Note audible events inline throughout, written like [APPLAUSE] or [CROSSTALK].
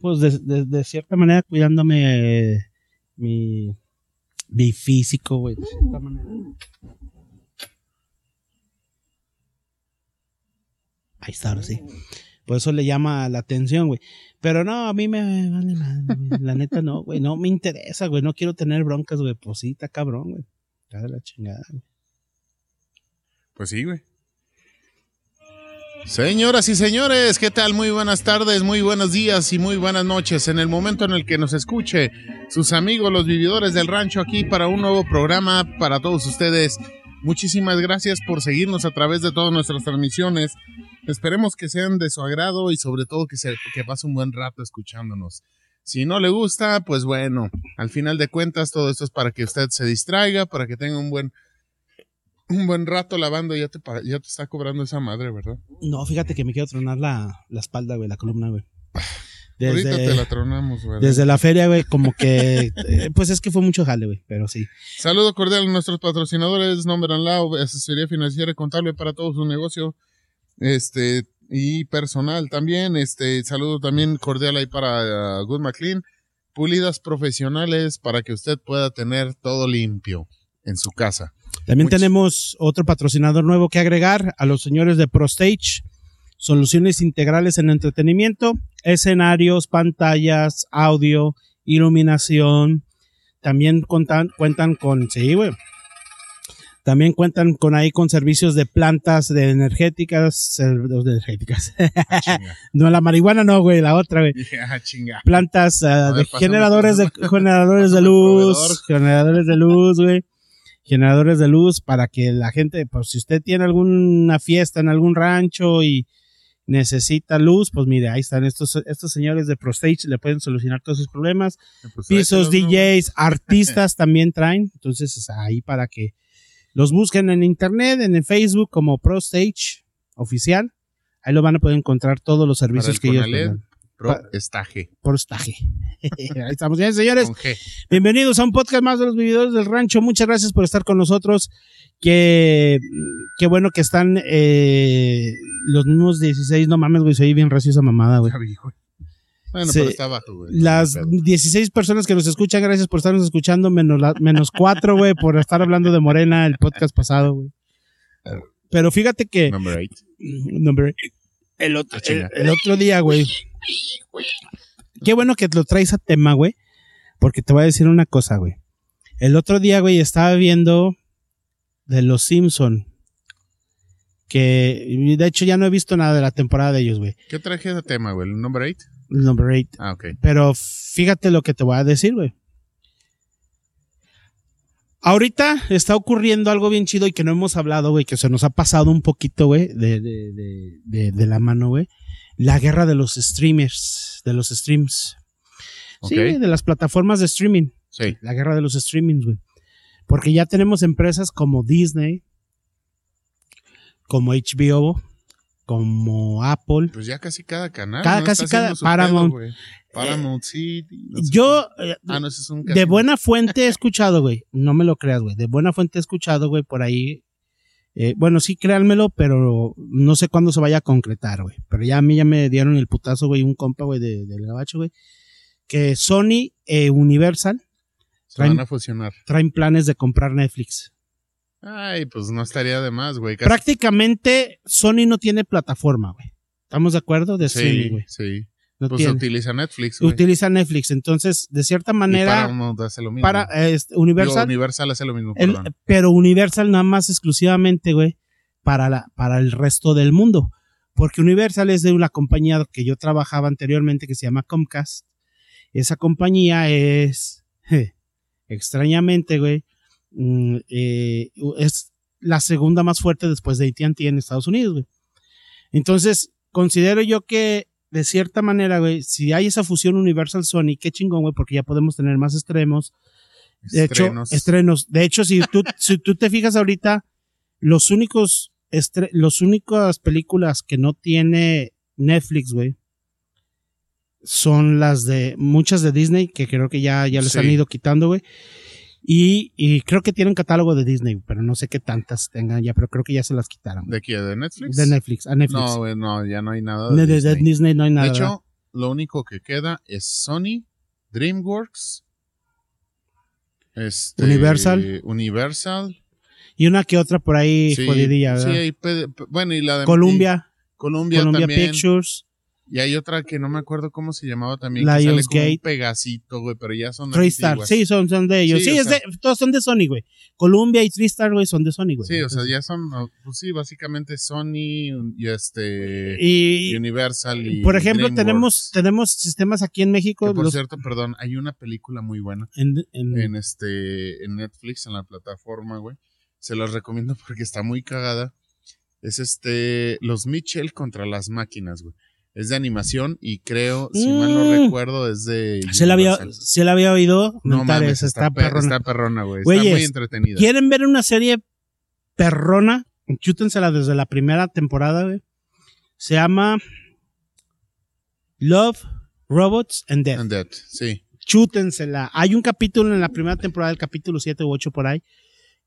pues de, de- cierta manera cuidándome mi, mi físico, güey, de cierta manera. Ahí está, ahora sí. Por eso le llama la atención, güey. Pero no, a mí me vale madre, güey. La neta no, güey. No me interesa, güey. No quiero tener broncas, güey. Pues cabrón, güey. Está la chingada, güey. Pues sí, güey. Señoras y señores, ¿qué tal? Muy buenas tardes, muy buenos días y muy buenas noches. En el momento en el que nos escuche sus amigos, los vividores del rancho, aquí para un nuevo programa para todos ustedes. Muchísimas gracias por seguirnos a través de todas nuestras transmisiones. Esperemos que sean de su agrado y sobre todo que, se, que pase un buen rato escuchándonos. Si no le gusta, pues bueno, al final de cuentas todo esto es para que usted se distraiga, para que tenga un buen un buen rato lavando, ya te, ya te está cobrando esa madre, ¿verdad? No, fíjate que me quiero tronar la, la espalda, güey, la columna, güey. Ahorita te la Desde, tronamos, güey. desde la feria, güey, como que. eh, pues es que fue mucho jale, güey, pero sí. Saludo cordial a nuestros patrocinadores, Number and Law, asesoría financiera y contable para todo su negocio, este, y personal también, este, saludo también cordial ahí para uh, Good McLean, pulidas profesionales para que usted pueda tener todo limpio en su casa. También Muchas- tenemos otro patrocinador nuevo que agregar a los señores de ProStage. Soluciones integrales en entretenimiento, escenarios, pantallas, audio, iluminación. También cuentan, cuentan con, sí, güey. También cuentan con ahí con servicios de plantas de energéticas, de energéticas. Ah, [LAUGHS] no, la marihuana no, güey, la otra, güey. [LAUGHS] Ah, plantas ver, de generadores de [LAUGHS] generadores de luz, generadores de luz, güey. Generadores de luz para que la gente, pues si usted tiene alguna fiesta en algún rancho y necesita luz, pues mire, ahí están estos estos señores de ProStage le pueden solucionar todos sus problemas. Pues, Pisos. DJs, [LAUGHS] artistas también traen, entonces es ahí para que los busquen en internet, en el Facebook como ProStage oficial. Ahí lo van a poder encontrar todos los servicios que ellos Conalep, tengan. Pro Pa- Estaje. [LAUGHS] Ahí estamos bien, señores. Bienvenidos a un podcast más de los vividores del rancho. Muchas gracias por estar con nosotros. Qué, qué bueno que están eh, los mismos 16. No mames, güey, soy bien recio esa mamada, güey. Bueno, Sí. pero está abajo, güey. Las No hay pedo. 16 personas que nos escuchan, gracias por estarnos escuchando, menos, la, menos cuatro, güey, por estar hablando de Morena el podcast pasado, güey. Pero fíjate que, Number eight. Number- el, otro, Ah, el, el otro día, güey. Qué bueno que lo traes a tema, güey. Porque te voy a decir una cosa, güey. El otro día, güey, estaba viendo de Los Simpson. Que de hecho ya no he visto nada de la temporada de ellos, güey. ¿Qué traje de tema, güey? ¿El number eight? Number 8. Ah, ok. Pero fíjate lo que te voy a decir, güey. Ahorita está ocurriendo algo bien chido y que no hemos hablado, güey, que se nos ha pasado un poquito, güey, de, de, de la mano, güey. La guerra de los streamers, de los streams. Sí, de las plataformas de streaming. Sí. La guerra de los streamings, güey. Porque ya tenemos empresas como Disney, como HBO, como Apple. Pues ya casi cada canal. Cada- ¿no? casi Está cada- Paramount. pedo, güey. Paramount no sé Yo, eh, Ah, no, ese es un De buena fuente he escuchado, güey. No me lo creas, güey. De buena fuente he escuchado, güey, por ahí. Eh, bueno, sí, créanmelo, pero no sé cuándo se vaya a concretar, güey. Pero ya a mí ya me dieron el putazo, güey, un compa, güey, de- del gabacho, güey. Que Sony e Universal Se van traen- a fusionar. traen planes de comprar Netflix. Ay, pues no estaría de más, güey. Prácticamente Sony no tiene plataforma, güey. ¿Estamos de acuerdo? De Sí, güey. sí. No Pues tiene. utiliza Netflix, güey. Utiliza Netflix. Entonces, de cierta Y manera, Paramount hace lo mismo. para eh, Universal Digo, Universal hace lo mismo, El- pero Universal nada más exclusivamente, güey, para, la, para el resto del mundo. Porque Universal es de una compañía que yo trabajaba anteriormente que se llama Comcast. Esa compañía es, je, extrañamente, güey, mm, eh, es la segunda más fuerte después de AT&T en Estados Unidos, güey. Entonces, considero yo que de cierta manera, güey, si hay esa fusión Universal Sony, qué chingón, güey, porque ya podemos tener más extremos, de Estrenos. hecho, estrenos. De hecho, si tú, [LAUGHS] si tú te fijas ahorita, los únicos, estre- los únicas películas que no tiene Netflix, güey, son las de, muchas de Disney, que creo que ya, ya les Sí. han ido quitando, güey. Y, y creo que tienen catálogo de Disney, pero no sé qué tantas tengan ya, pero creo que ya se las quitaron. ¿De qué? ¿De Netflix? De Netflix, a Netflix. No, no, ya no hay nada de, de, de- de Disney. Disney no hay nada. De ¿verdad? hecho, lo único que queda es Sony, DreamWorks, este, Universal. Universal. Y una que otra por ahí Sí, jodidilla, sí, pe- bueno, y la de Columbia, y Columbia, Columbia también. Pictures, Y hay otra que no me acuerdo cómo se llamaba también. que sale como un. Pegasito, güey, pero ya son TriStar. antiguas. Sí, son, son de ellos. Sí, es sea- de, todos son de Sony, güey. Columbia y TriStar, güey, son de Sony, güey. Sí, o sea, ya son, pues sí, básicamente Sony y este Y, Universal y por ejemplo, DreamWorks. tenemos, tenemos sistemas aquí en México. Que por los- cierto, perdón, hay una película muy buena en- en- en este en Netflix en la plataforma, güey. Se las recomiendo [LAUGHS] porque está muy cagada. Es este Los Mitchell contra las máquinas, güey. Es de animación y creo, si mal no Mm. recuerdo, es de se la había, se la había oído. No mames, está, está, pe- perrona. está perrona, güey. Está muy entretenida. ¿Quieren ver una serie perrona? Chútensela desde la primera temporada, güey. Se llama Love, Robots and Death. And sí. Chútensela. Hay un capítulo en la primera temporada, el capítulo 7 u 8 por ahí,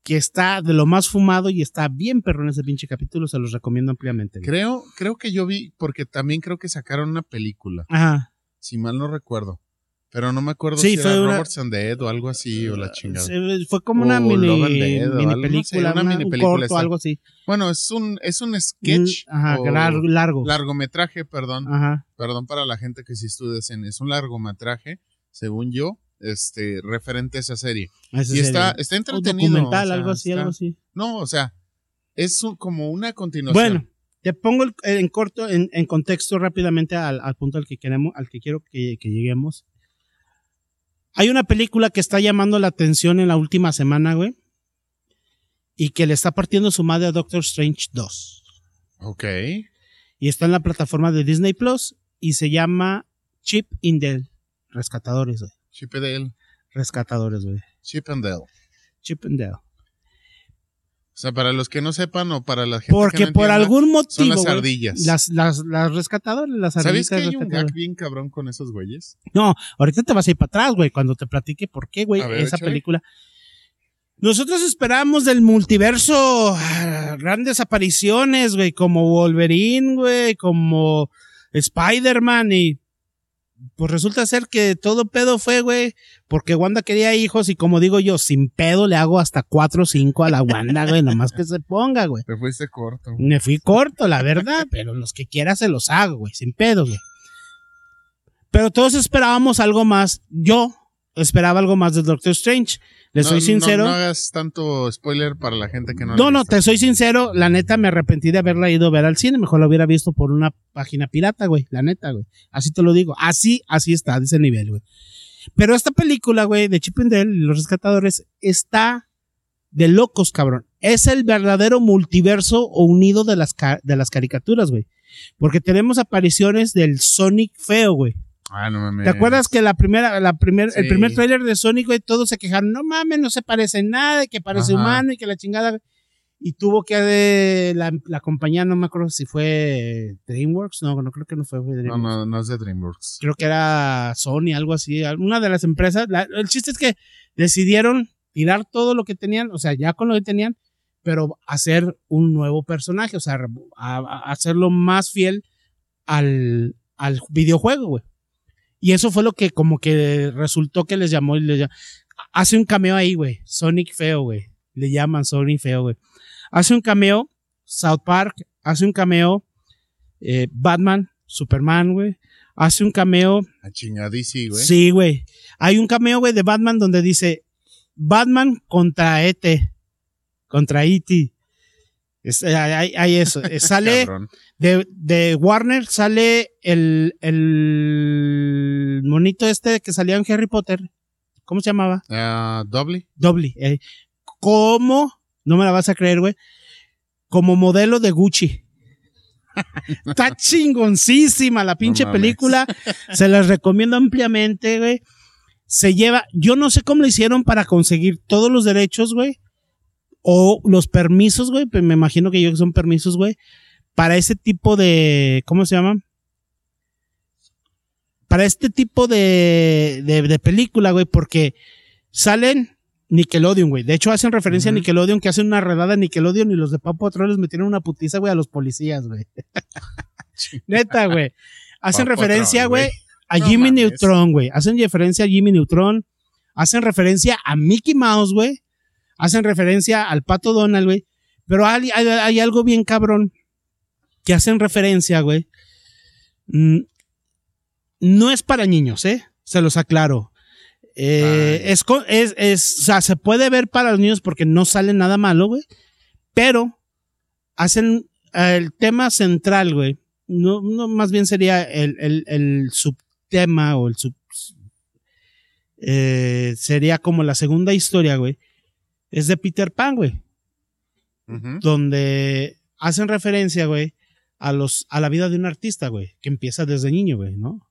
que está de lo más fumado y está bien perrón ese pinche capítulo. Se los recomiendo ampliamente. güey. Creo, creo que yo vi, porque también creo que sacaron una película, Ajá. si mal no recuerdo. Pero no me acuerdo Sí, si fue era una- Roberts and Dead o algo así, o la chingada. Se- Fue como una O mini, Dead mini algo, película, una una- mini un película corto, algo así. Bueno, es un, es un sketch. Mm, Ajá, largo. largo. largometraje, perdón. Ajá. Perdón para la gente que sí estudia cine. Es un largometraje, según yo, este, referente a esa serie. Esa y está, serie. está Un entretenido. documental, o sea, algo así, está- algo así. No, o sea, es un- como una continuación. Bueno, te pongo el- en corto, en, en contexto rápidamente al, al punto al que queremos, al que quiero que, que lleguemos. Hay una película que está llamando la atención en la última semana, güey. Y que le está partiendo su madre a Doctor Strange 2. Ok. Y está en la plataforma de Disney Plus. Y se llama Chip in Dale. Rescatadores, güey. Chip and Dale. Rescatadores, güey. Chip and Dale. Chip in Dale. O sea, para los que no sepan o para la gente que Porque no por entienda, algún son motivo. las güey, ardillas. Las, las, las rescatadores, las ¿Sabes ardillitas que hay un rescatadoras. gag bien cabrón con esos güeyes? No, ahorita te vas a ir para atrás, güey, cuando te platique por qué, güey, esa échale. película. Nosotros esperábamos del multiverso ah, grandes apariciones, güey, como Wolverine, güey, como Spider-Man y pues resulta ser que todo pedo fue, güey, porque Wanda quería hijos y como digo yo, sin pedo le hago hasta cuatro o cinco a la Wanda, güey, nomás que se ponga, güey. Te fuiste corto. Me fui corto, la verdad, pero los que quiera se los hago, güey, sin pedo, güey. Pero todos esperábamos algo más. Yo esperaba algo más de Doctor Strange. Le No, soy no- sincero. No, No, hagas tanto spoiler para la gente que no no, la ha visto. te soy sincero. La neta me arrepentí de haberla ido a ver al cine. Mejor la hubiera visto por una página pirata, güey. La neta, güey. Así te lo digo. Así, así está, de ese nivel, güey. Pero esta película, güey, de Chip and Dale y los rescatadores, está de locos, cabrón. Es el verdadero multiverso unido de las, de las caricaturas, güey. Porque tenemos apariciones del Sonic feo, güey. Ah, no mames. ¿Te acuerdas que la primera, la primer, el primer tráiler de Sonic, güey, todos se quejaron, no mames, no se parece en nada, que parece Ajá. humano y que la chingada. güey"? Y tuvo que eh, la, la compañía, no me acuerdo si fue DreamWorks, no, no creo que no fue No, DreamWorks. no, no es de DreamWorks. Creo que era Sony, algo así, una de las empresas. La- el chiste es que decidieron tirar todo lo que tenían, o sea, ya con lo que tenían, pero hacer un nuevo personaje, o sea, a- a- hacerlo más fiel al, al videojuego, güey. Y eso fue lo que como que resultó que les llamó y les llam- Hace un cameo ahí, güey. Sonic feo, güey. Le llaman Sonic feo, güey. Hace un cameo South Park. Hace un cameo eh, Batman, Superman, güey. Hace un cameo A chingadísimo, güey. Sí, güey. Hay un cameo, güey, de Batman donde dice Batman contra E.T. Contra E.T. Es- eh, hay, hay eso. Eh, [LAUGHS] sale de, de Warner, sale el, el monito este que salía en Harry Potter. ¿Cómo se llamaba? Ah, Doble. Doble. Eh, como, no me la vas a creer, güey, como modelo de Gucci. [LAUGHS] Está chingoncísima la pinche película. Se las recomiendo ampliamente, güey. Se lleva, yo no sé cómo lo hicieron para conseguir todos los derechos, güey. O los permisos, güey. Pues me imagino que yo que son permisos, güey. Para ese tipo de, ¿cómo se llama? Para este tipo de, de, de película, güey, porque salen Nickelodeon, güey. De hecho, hacen referencia a Nickelodeon, que hacen una redada a Nickelodeon y los de Paw Patrol les metieron una putiza, güey, a los policías, güey. [LAUGHS] Neta, güey. Hacen referencia, güey, güey. a No Jimmy mames. Neutron, güey. Hacen referencia a Jimmy Neutron. Hacen referencia a Mickey Mouse, güey. Hacen referencia al Pato Donald, güey. Pero hay, hay- hay algo bien cabrón que hacen referencia, güey. Mm, No es para niños, ¿eh? Se los aclaro. Eh, es, es, es, o sea, se puede ver para los niños porque no sale nada malo, güey. Pero hacen el tema central, güey. No, no, más bien sería el, el, el subtema o el sub. eh, sería como la segunda historia, güey. Es de Peter Pan, güey. Donde hacen referencia, güey, a los, a la vida de un artista, güey, que empieza desde niño, güey, ¿no?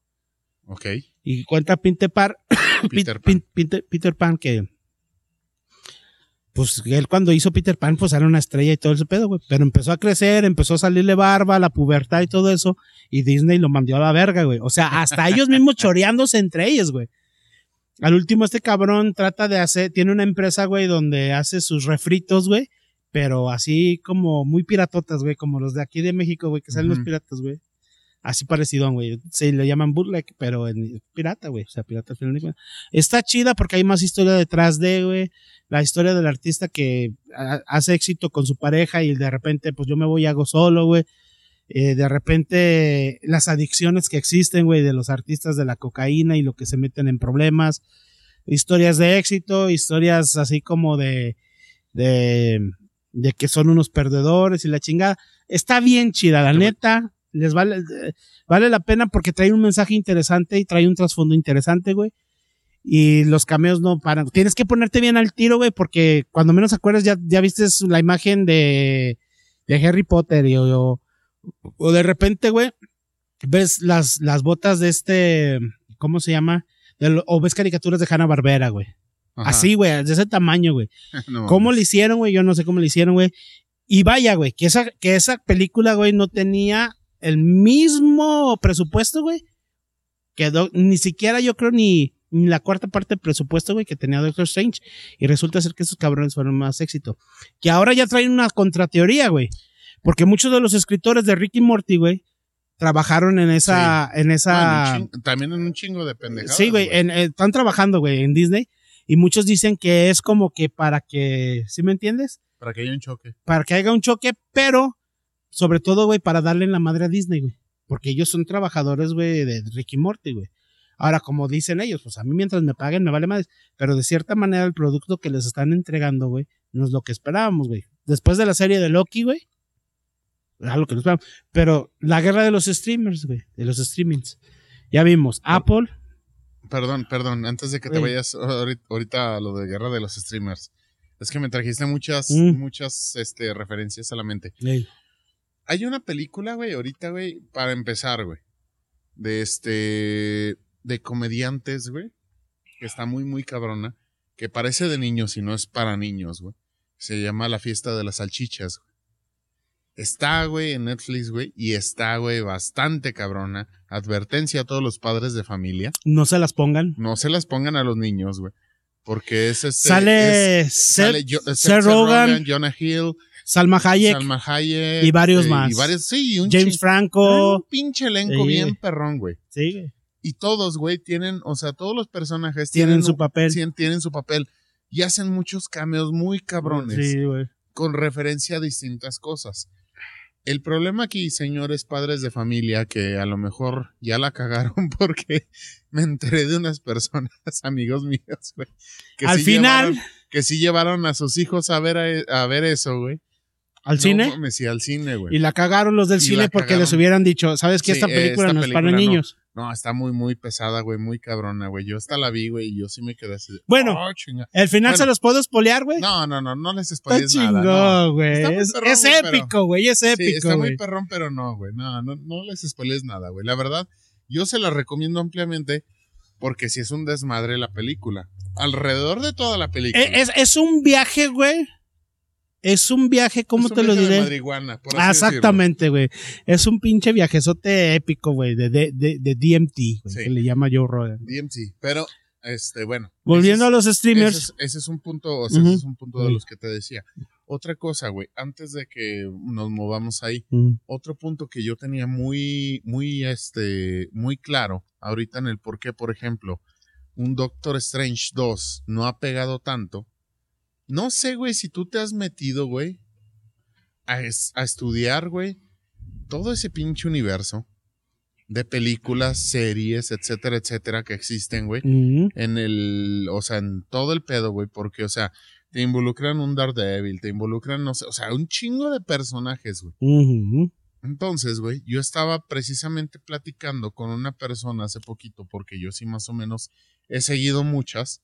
Ok. Y cuenta [COUGHS] Peter Pan, Peter Pan que pues él cuando hizo Peter Pan pues era una estrella y todo ese pedo, güey, pero empezó a crecer, empezó a salirle barba, la pubertad y todo eso y Disney lo mandó a la verga, güey. O sea, hasta [LAUGHS] ellos mismos choreándose entre ellos, güey. Al último este cabrón trata de hacer, tiene una empresa, güey, donde hace sus refritos, güey, pero así como muy piratotas, güey, como los de aquí de México, güey, que salen los piratas, güey. Así parecido, güey. Se le llaman bootleg, pero en pirata, güey. O sea, pirata al final. Está chida porque hay más historia detrás de, güey. La historia del artista que hace éxito con su pareja y de repente, pues yo me voy y hago solo, güey. Eh, de repente, las adicciones que existen, güey, de los artistas de la cocaína y lo que se meten en problemas. Historias de éxito, historias así como de, de, de que son unos perdedores y la chingada. Está bien chida, la neta. Les vale, vale la pena porque trae un mensaje interesante y trae un trasfondo interesante, güey. Y los cameos no paran. Tienes que ponerte bien al tiro, güey, porque cuando menos acuerdas ya, ya viste la imagen de, de Harry Potter y, o, o de repente, güey, ves las, las botas de este, ¿cómo se llama? Del- o ves caricaturas de Hanna Barbera, güey. Ajá. Así, güey, de ese tamaño, güey. [LAUGHS] No ¿Cómo le hicieron, güey? Yo no sé cómo le hicieron, güey. Y vaya, güey, que esa, que esa película, güey, no tenía el mismo presupuesto, güey. Que do- ni siquiera yo creo ni, ni la cuarta parte del presupuesto, güey, que tenía Doctor Strange. Y resulta ser que esos cabrones fueron más éxito. Que ahora ya traen una contrateoría, güey. Porque muchos de los escritores de Ricky Morty, güey, trabajaron en esa, en esa. Ah, en chingo- también en un chingo de pendejadas. Sí, güey, en- eh, están trabajando, güey, en Disney. Y muchos dicen que es como que para que, ¿sí me entiendes? Para que haya un choque. Para que haya un choque, pero sobre todo, güey, para darle en la madre a Disney, güey. Porque ellos son trabajadores, güey, de Ricky Morty, güey. Ahora, como dicen ellos, pues a mí mientras me paguen me vale madre. Pero de cierta manera el producto que les están entregando, güey, no es lo que esperábamos, güey. Después de la serie de Loki, güey, era lo que nos esperábamos. Pero la guerra de los streamers, güey, de los streamings. Ya vimos, Apple, Perdón, perdón, antes de que te vayas ahorit- ahorita a lo de guerra de los streamers. Es que me trajiste muchas, Mm. muchas este, referencias a la mente. Hay una película, güey, ahorita, güey, para empezar, güey. De este. De comediantes, güey. Que está muy, muy cabrona. Que parece de niños y no es para niños, güey. Se llama La fiesta de las salchichas, güey. Está, güey, en Netflix, güey. Y está, güey, bastante cabrona. Advertencia a todos los padres de familia. no se las pongan. No se las pongan a los niños, güey. Porque es este. sale es- Seth, sale Jo- Seth Seth Rogen, Jonah Hill, Salma Hayek, Salma Hayek. y varios eh, más. Y varios, sí, y un James Franco. un pinche elenco Sí. bien perrón, güey. Sí. Y todos, güey, tienen, o sea, todos los personajes tienen tienen, su papel. tien- tienen su papel. Y hacen muchos cameos muy cabrones Sí, güey. con referencia a distintas cosas. El problema aquí, señores padres de familia, que a lo mejor ya la cagaron [LAUGHS] porque me enteré de unas personas, [LAUGHS] amigos míos, güey. que Al sí final, llevaron- que sí llevaron a sus hijos a ver, a, a ver eso, güey. al No cine, sí, al cine, güey. y la cagaron los del Y cine porque cagaron. les hubieran dicho, ¿sabes qué? Sí, esta película esta no es para niños. No, está muy, muy pesada, güey, muy cabrona, güey. Yo hasta la vi, güey, y yo sí me quedé así. Bueno, "Oh, chinga". El final Bueno. se los puedo espolear, güey. No, no, no, no les Está spoilees nada. no. güey. Está Es, épico, güey. Es Sí, está épico, muy perrón, pero no, güey. No, no, no les spoilees nada, güey. La verdad, yo se la recomiendo ampliamente porque si es un desmadre la película. Alrededor de toda la película. Eh, es, es un viaje, güey. Es un viaje, ¿cómo Es un te lo viaje de diré? marihuana, por así exactamente, güey. Es un pinche viajezote épico, güey, de, de, de, de DMT, güey, Sí. que le llama Joe Rogan. DMT. Pero, este, bueno. Volviendo a los streamers, Ese es, ese es un punto, o sea, ese es un punto de los que te decía. otra cosa, güey, antes de que nos movamos ahí, otro punto que yo tenía muy, muy, este, muy claro ahorita en el por qué, por ejemplo, un Doctor Strange 2 no ha pegado tanto. No sé, güey, si tú te has metido, güey, a, es- a estudiar, güey, todo ese pinche universo de películas, series, etcétera, etcétera, que existen, güey en el, o sea, en todo el pedo, güey, porque, o sea, te involucran un Daredevil, te involucran, no sé, o sea, un chingo de personajes, güey. Entonces, güey, yo estaba precisamente platicando con una persona hace poquito, porque yo sí más o menos he seguido muchas,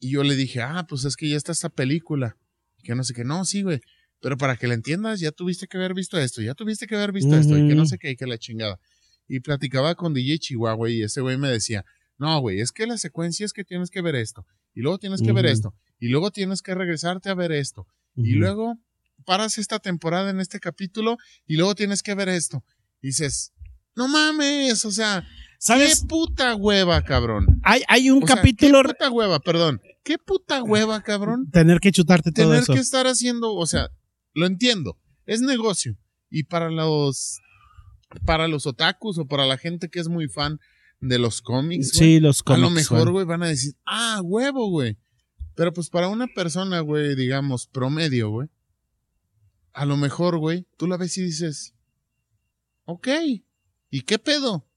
y yo le dije, ah, pues es que ya está esta película, que no sé qué, no, sí, güey, pero para que la entiendas, ya tuviste que haber visto esto, ya tuviste que haber visto esto, y que no sé qué, y que la chingada. Y platicaba con DJ Chihuahua, y ese güey me decía, no, güey, es que la secuencia es que tienes que ver esto, y luego tienes que ver esto, y luego tienes que regresarte a ver esto, y luego paras esta temporada en este capítulo y luego tienes que ver esto. Y dices, no mames, o sea, ¿Sabes? qué puta hueva, cabrón. Hay, hay un O sea, capítulo qué puta hueva, perdón. Qué puta hueva, cabrón. tener que chutarte todo Tener eso. que estar haciendo, o sea, lo entiendo, es negocio. Y para los para los otakus o para la gente que es muy fan de los cómics, güey, Sí, los a cómics. lo mejor, güey. güey, van a decir, ah, huevo, güey. Pero pues para una persona, güey, digamos, promedio, güey, a lo mejor, güey, tú la ves y dices, ok, ¿y qué pedo?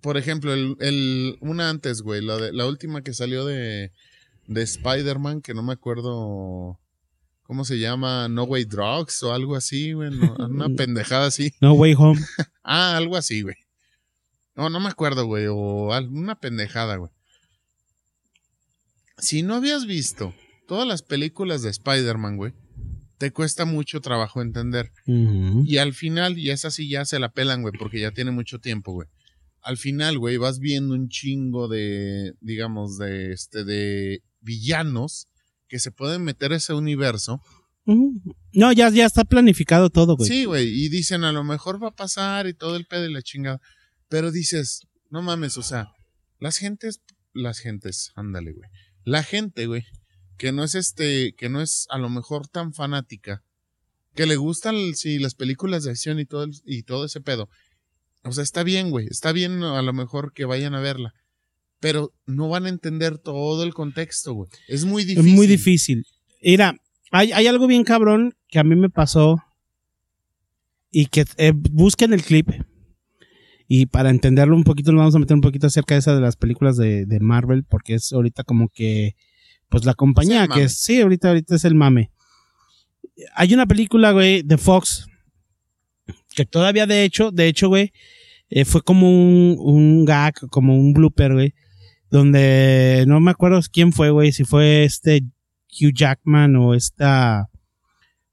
Por ejemplo, el, el una antes, güey, la, de, la última que salió de, de Spider-Man, que no me acuerdo cómo se llama, No Way Drugs o algo así, güey, no, [LAUGHS] una pendejada así. No Way [LAUGHS] Home. Ah, algo así, güey. No, no me acuerdo, güey. O alguna pendejada, güey. Si no habías visto todas las películas de Spider-Man, güey, te cuesta mucho trabajo entender. Y al final, y esa sí ya se la pelan, güey, porque ya tiene mucho tiempo, güey. Al final, güey, vas viendo un chingo de, digamos, de este, de villanos que se pueden meter a ese universo. Ujú. No, ya, ya está planificado todo, güey. Sí, güey, y dicen a lo mejor va a pasar y todo el pedo y la chingada. Pero dices, no mames, o sea, las gentes, las gentes, ándale, güey. La gente, güey, que no es este, que no es a lo mejor tan fanática, que le gustan sí, las películas de acción y todo, el- y todo ese pedo. O sea, está bien, güey, está bien a lo mejor que vayan a verla. Pero no van a entender todo el contexto, güey. Es muy Es difícil. muy difícil. Mira, hay, hay algo bien cabrón que a mí me pasó y que eh, busquen el clip y para entenderlo un poquito nos vamos a meter un poquito acerca de esa de las películas de, de Marvel porque es ahorita como que pues la compañía Es que es, sí, ahorita ahorita es el mame. Hay una película, güey, de Fox que todavía de hecho, de hecho, güey, eh, fue como un, un gag, como un blooper, güey, donde no me acuerdo quién fue, güey, si fue este Hugh Jackman o esta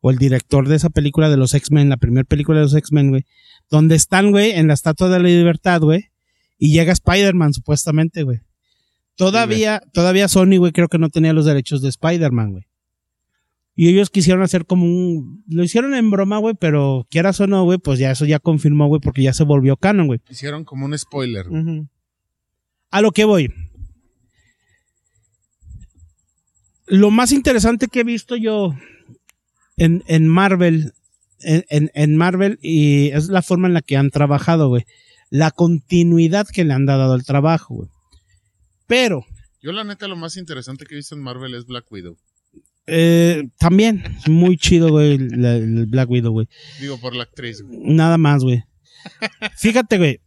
o el director de esa película de los X-Men, la primera película de los X-Men, güey, donde están, güey, en la Estatua de la Libertad, güey, y llega Spider-Man supuestamente, güey. Todavía, todavía Sony, güey, creo que no tenía los derechos de Spider-Man, güey. Y ellos quisieron hacer como un... Lo hicieron en broma, güey, pero quieras o no, güey, pues ya eso ya confirmó, güey, porque ya se volvió canon, güey. Hicieron como un spoiler. güey. A lo que voy. Lo más interesante que he visto yo en, en Marvel, en, en- en Marvel, y es la forma en la que han trabajado, güey. La continuidad que le han dado al trabajo, güey. Pero, Yo la neta lo más interesante que he visto en Marvel es Black Widow. Eh, también, muy chido, güey, la- el Black Widow, güey. Digo, por la actriz. güey. Nada más, güey. [LAUGHS] Fíjate, güey.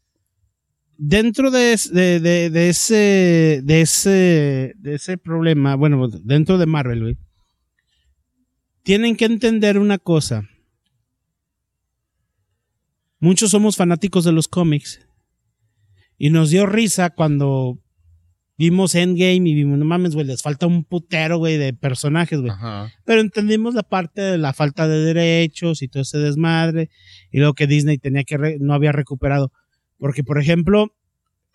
Dentro de, es- de, de- de ese, de ese, de ese problema, bueno, dentro de Marvel, güey, tienen que entender una cosa. Muchos somos fanáticos de los cómics y nos dio risa cuando vimos Endgame y vimos, no mames, güey, les falta un putero, güey, de personajes, güey. Pero entendimos la parte de la falta de derechos y todo ese desmadre y lo que Disney tenía que re- no había recuperado. Porque por ejemplo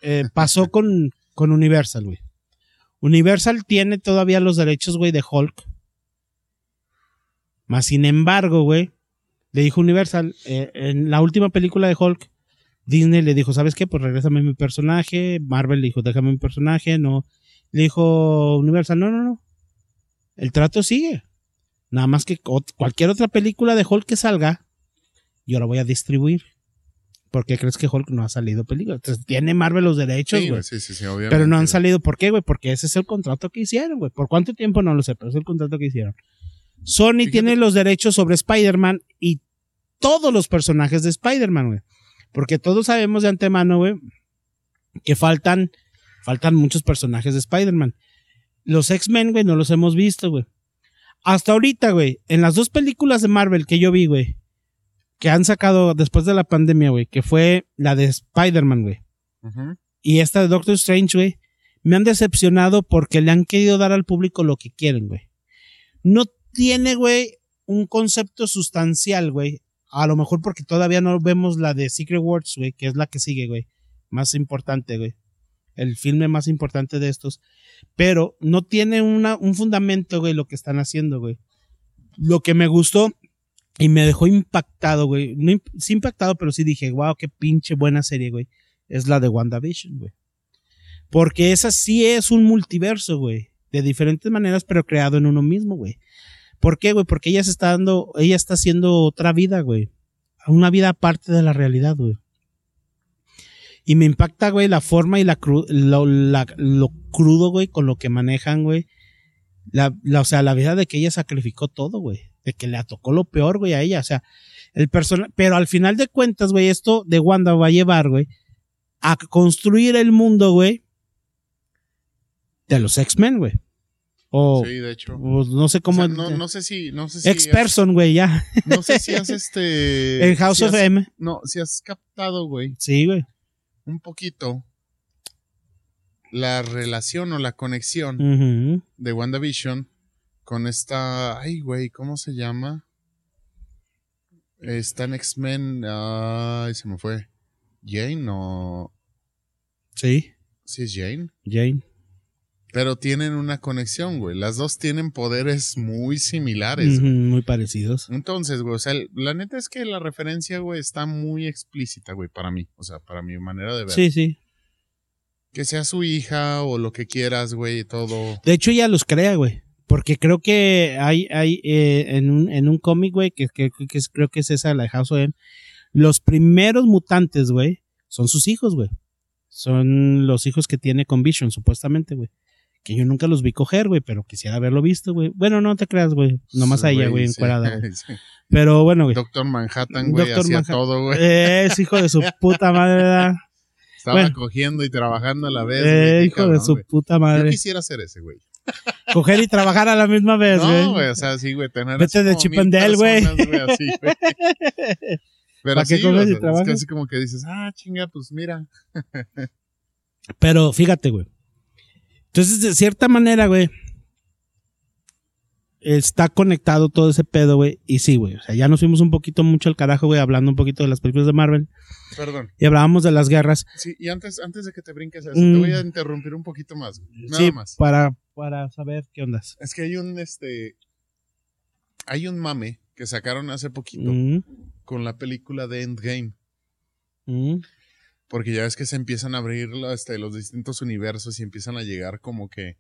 eh, [LAUGHS] pasó con, con Universal güey. Universal tiene todavía los derechos güey de Hulk. Más sin embargo güey le dijo Universal eh, en la última película de Hulk Disney le dijo sabes qué pues regrésame mi personaje Marvel le dijo déjame mi personaje no le dijo Universal no no no el trato sigue Nada más que cualquier otra película de Hulk que salga, yo la voy a distribuir. ¿Por qué crees que Hulk no ha salido película? Entonces, tiene Marvel los derechos, güey. sí, sí, sí, obviamente. pero no han salido. ¿Por qué, güey? Porque ese es el contrato que hicieron, güey. ¿Por cuánto tiempo? No lo sé, pero es el contrato que hicieron. Sony Fíjate- tiene los derechos sobre Spider-Man y todos los personajes de Spider-Man, güey. Porque todos sabemos de antemano, güey, que faltan, faltan muchos personajes de Spider-Man. Los X-Men, güey, no los hemos visto, güey. Hasta ahorita, güey, en las dos películas de Marvel que yo vi, güey, que han sacado después de la pandemia, güey, que fue la de Spider-Man, güey y esta de Doctor Strange, güey, me han decepcionado porque le han querido dar al público lo que quieren, güey. No tiene, güey, un concepto sustancial, güey. A lo mejor porque todavía no vemos la de Secret Wars, güey, que es la que sigue, güey. Más importante, güey. El filme más importante de estos. Pero no tiene una, un fundamento, güey, lo que están haciendo, güey. Lo que me gustó y me dejó impactado, güey. No, sí impactado, pero sí dije, wow, qué pinche buena serie, güey es la de WandaVision, güey. Porque esa sí es un multiverso, güey. De diferentes maneras, pero creado en uno mismo, güey. ¿Por qué, güey? Porque ella se está dando, ella está haciendo otra vida, güey. Una vida aparte de la realidad, güey. Y me impacta, güey, la forma y la, lo, crudo, güey, con lo que manejan, güey. La- o sea, la vida de que ella sacrificó todo, güey. De que le tocó lo peor, güey, a ella. O sea, el personal. Pero al final de cuentas, güey, esto de Wanda va a llevar, güey, a construir el mundo, güey, de los X-Men, güey. O, Sí, de hecho. o no sé O cómo. sea, no, no sé si, no sé si. Ex-person, güey, ya. No sé si has [LAUGHS] este. en House si of has- M. No, si has captado, güey, Sí, güey. un poquito la relación o la conexión Ujú. de WandaVision con esta. Ay, güey, ¿cómo se llama? Está en X-Men. Ay, se me fue. Jane o. Sí, Sí, es Jane. Jane. Pero tienen una conexión, güey. Las dos tienen poderes muy similares. Muy parecidos. Entonces, güey, o sea, la neta es que la referencia, güey, está muy explícita, güey, para mí. O sea, para mi manera de ver. Sí, sí. Que sea su hija o lo que quieras, güey, y todo. De hecho, ella los crea, güey. Porque creo que hay, hay eh, en un, en un cómic, güey, que, que, que es- creo que es esa, la de House of M, los primeros mutantes, güey, son sus hijos, güey. Son los hijos que tiene con Vision, supuestamente, güey. Que yo nunca los vi coger, güey, pero quisiera haberlo visto, güey. Bueno, no te creas, güey. Nomás a ella, güey, sí. encuerada, güey. [LAUGHS] Sí. Pero bueno, güey. Doctor Manhattan, güey, hacía Manhattan. todo, güey. Es hijo de su puta madre, ¿verdad? Estaba bueno. cogiendo y trabajando a la vez. Eh, hijo de su puta Yo madre. quisiera ser ese, güey. Coger y trabajar a la misma vez, güey. No, güey, o sea, sí, güey, tener Vete de como Chip mil and Dale, güey. así. [LAUGHS] Pero ¿Para sí, comes o y sea, es casi como que dices, ah, chinga, pues mira. Pero fíjate, güey. Entonces, de cierta manera, güey, está conectado todo ese pedo, güey. Y sí, güey. O sea, ya nos fuimos un poquito mucho al carajo, güey, hablando un poquito de las películas de Marvel. Perdón. Y hablábamos de las guerras. Sí, y antes, antes de que te brinques eso, Mm. te voy a interrumpir un poquito más. Nada sí, más. Para, para saber qué ondas. Es que hay un, este, hay un mame que sacaron hace poquito Mm, con la película de Endgame. mm. Porque ya ves que se empiezan a abrir este, los distintos universos y empiezan a llegar como que,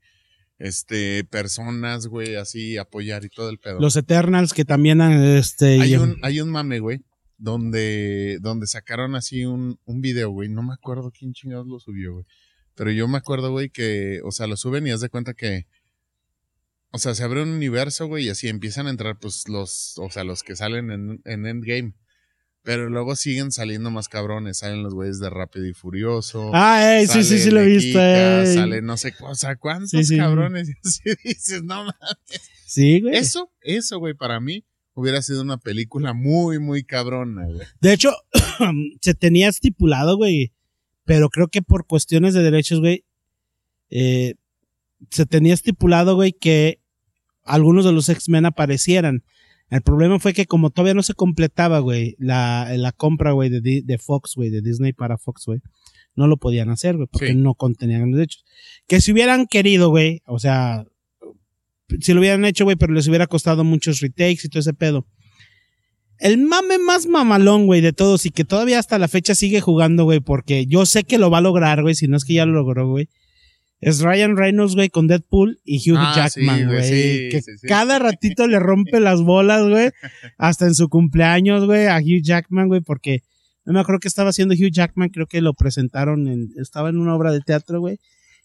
este, personas, güey, así, apoyar y todo el pedo. Los Eternals que también, este... hay, un, hay un mame, güey, donde, donde sacaron así un, un video, güey. No me acuerdo quién chingados lo subió, güey. Pero yo me acuerdo, güey, que, o sea, lo suben y haz de cuenta que, o sea, se abre un universo, güey, y así empiezan a entrar, pues, los, o sea, los que salen en, en Endgame. Pero luego siguen saliendo más cabrones. Salen los güeyes de Rápido y Furioso. Ah, ey, sí, sí, sí lo ey. Sale no sé, o sea, cuántos Sí, sí. cabrones. [LAUGHS] Y así dices, no mames. Sí, güey. Eso, eso, güey, para mí hubiera sido una película muy, muy cabrona, güey. De hecho, [CLEARS THROAT] se tenía estipulado, güey. Pero creo que por cuestiones de derechos, güey, eh, se tenía estipulado, güey, que algunos de los X-Men aparecieran. El problema fue que como todavía no se completaba, güey, la, la compra, güey, de, de Fox, güey, de Disney para Fox, güey, no lo podían hacer, güey, porque Sí. no contenían los derechos. Que si hubieran querido, güey, o sea, si lo hubieran hecho, güey, pero les hubiera costado muchos retakes y todo ese pedo. El mame más mamalón, güey, de todos y que todavía hasta la fecha sigue jugando, güey, porque yo sé que lo va a lograr, güey, si no es que ya lo logró, güey. Es Ryan Reynolds, güey, con Deadpool y Hugh Ah, Jackman, sí, güey, sí, que sí, sí. cada ratito le rompe las bolas, güey. Hasta en su cumpleaños, güey, a Hugh Jackman, güey, porque no me acuerdo que estaba haciendo Hugh Jackman, creo que lo presentaron en, estaba en una obra de teatro, güey.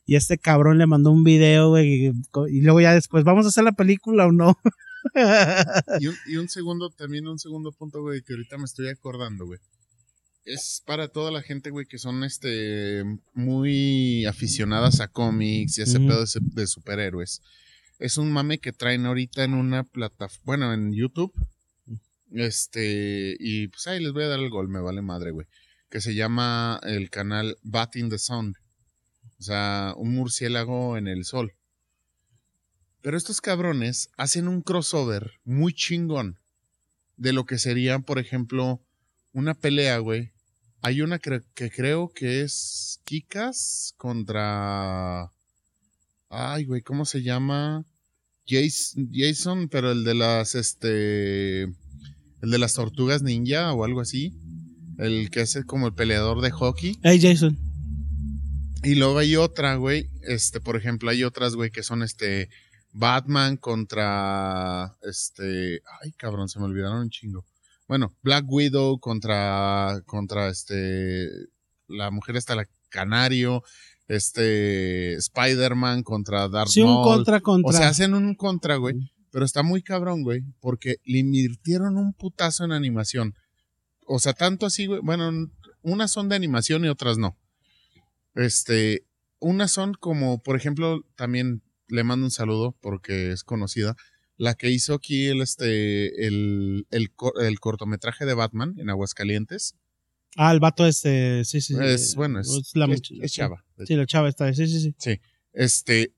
Y este cabrón le mandó un video, güey, y, y luego ya después, ¿vamos a hacer la película o no? Y un, y un segundo, también un segundo punto, güey, que ahorita me estoy acordando, güey. Es para toda la gente, güey, que son este muy aficionadas a cómics y ese Ujú. pedo de, superhéroes. Es un mame que traen ahorita en una plataforma, bueno, en YouTube. Este, y pues ahí les voy a dar el gol, me vale madre, güey. Que se llama el canal Bat in the Sun. O sea, un murciélago en el sol. Pero estos cabrones hacen un crossover muy chingón de lo que sería, por ejemplo, una pelea, güey. Hay una cre- que creo que es Kikas contra. Ay, güey, ¿cómo se llama? Jason, Jason, pero el de las, este. El de las tortugas ninja o algo así. El que es como el peleador de hockey. Hey, Jason. Y luego hay otra, güey. Este, por ejemplo, hay otras, güey, que son este. Batman contra. Este. Ay, cabrón, se me olvidaron un chingo. Bueno, Black Widow contra. Contra este. La mujer está la Canario. Este. Spider-Man contra Darth Sí, un contra contra. O sea, hacen un contra, güey. Pero está muy cabrón, güey. Porque le invirtieron un putazo en animación. O sea, tanto así, güey. Bueno, unas son de animación y otras no. Este. Unas son como, por ejemplo, también le mando un saludo porque es conocida. La que hizo aquí el, este, el, el, el cortometraje de Batman en Aguascalientes. Ah, el vato este, sí, sí. sí. Es, bueno, es, la es- chava. Sí, la chava está, sí, sí, sí. Este,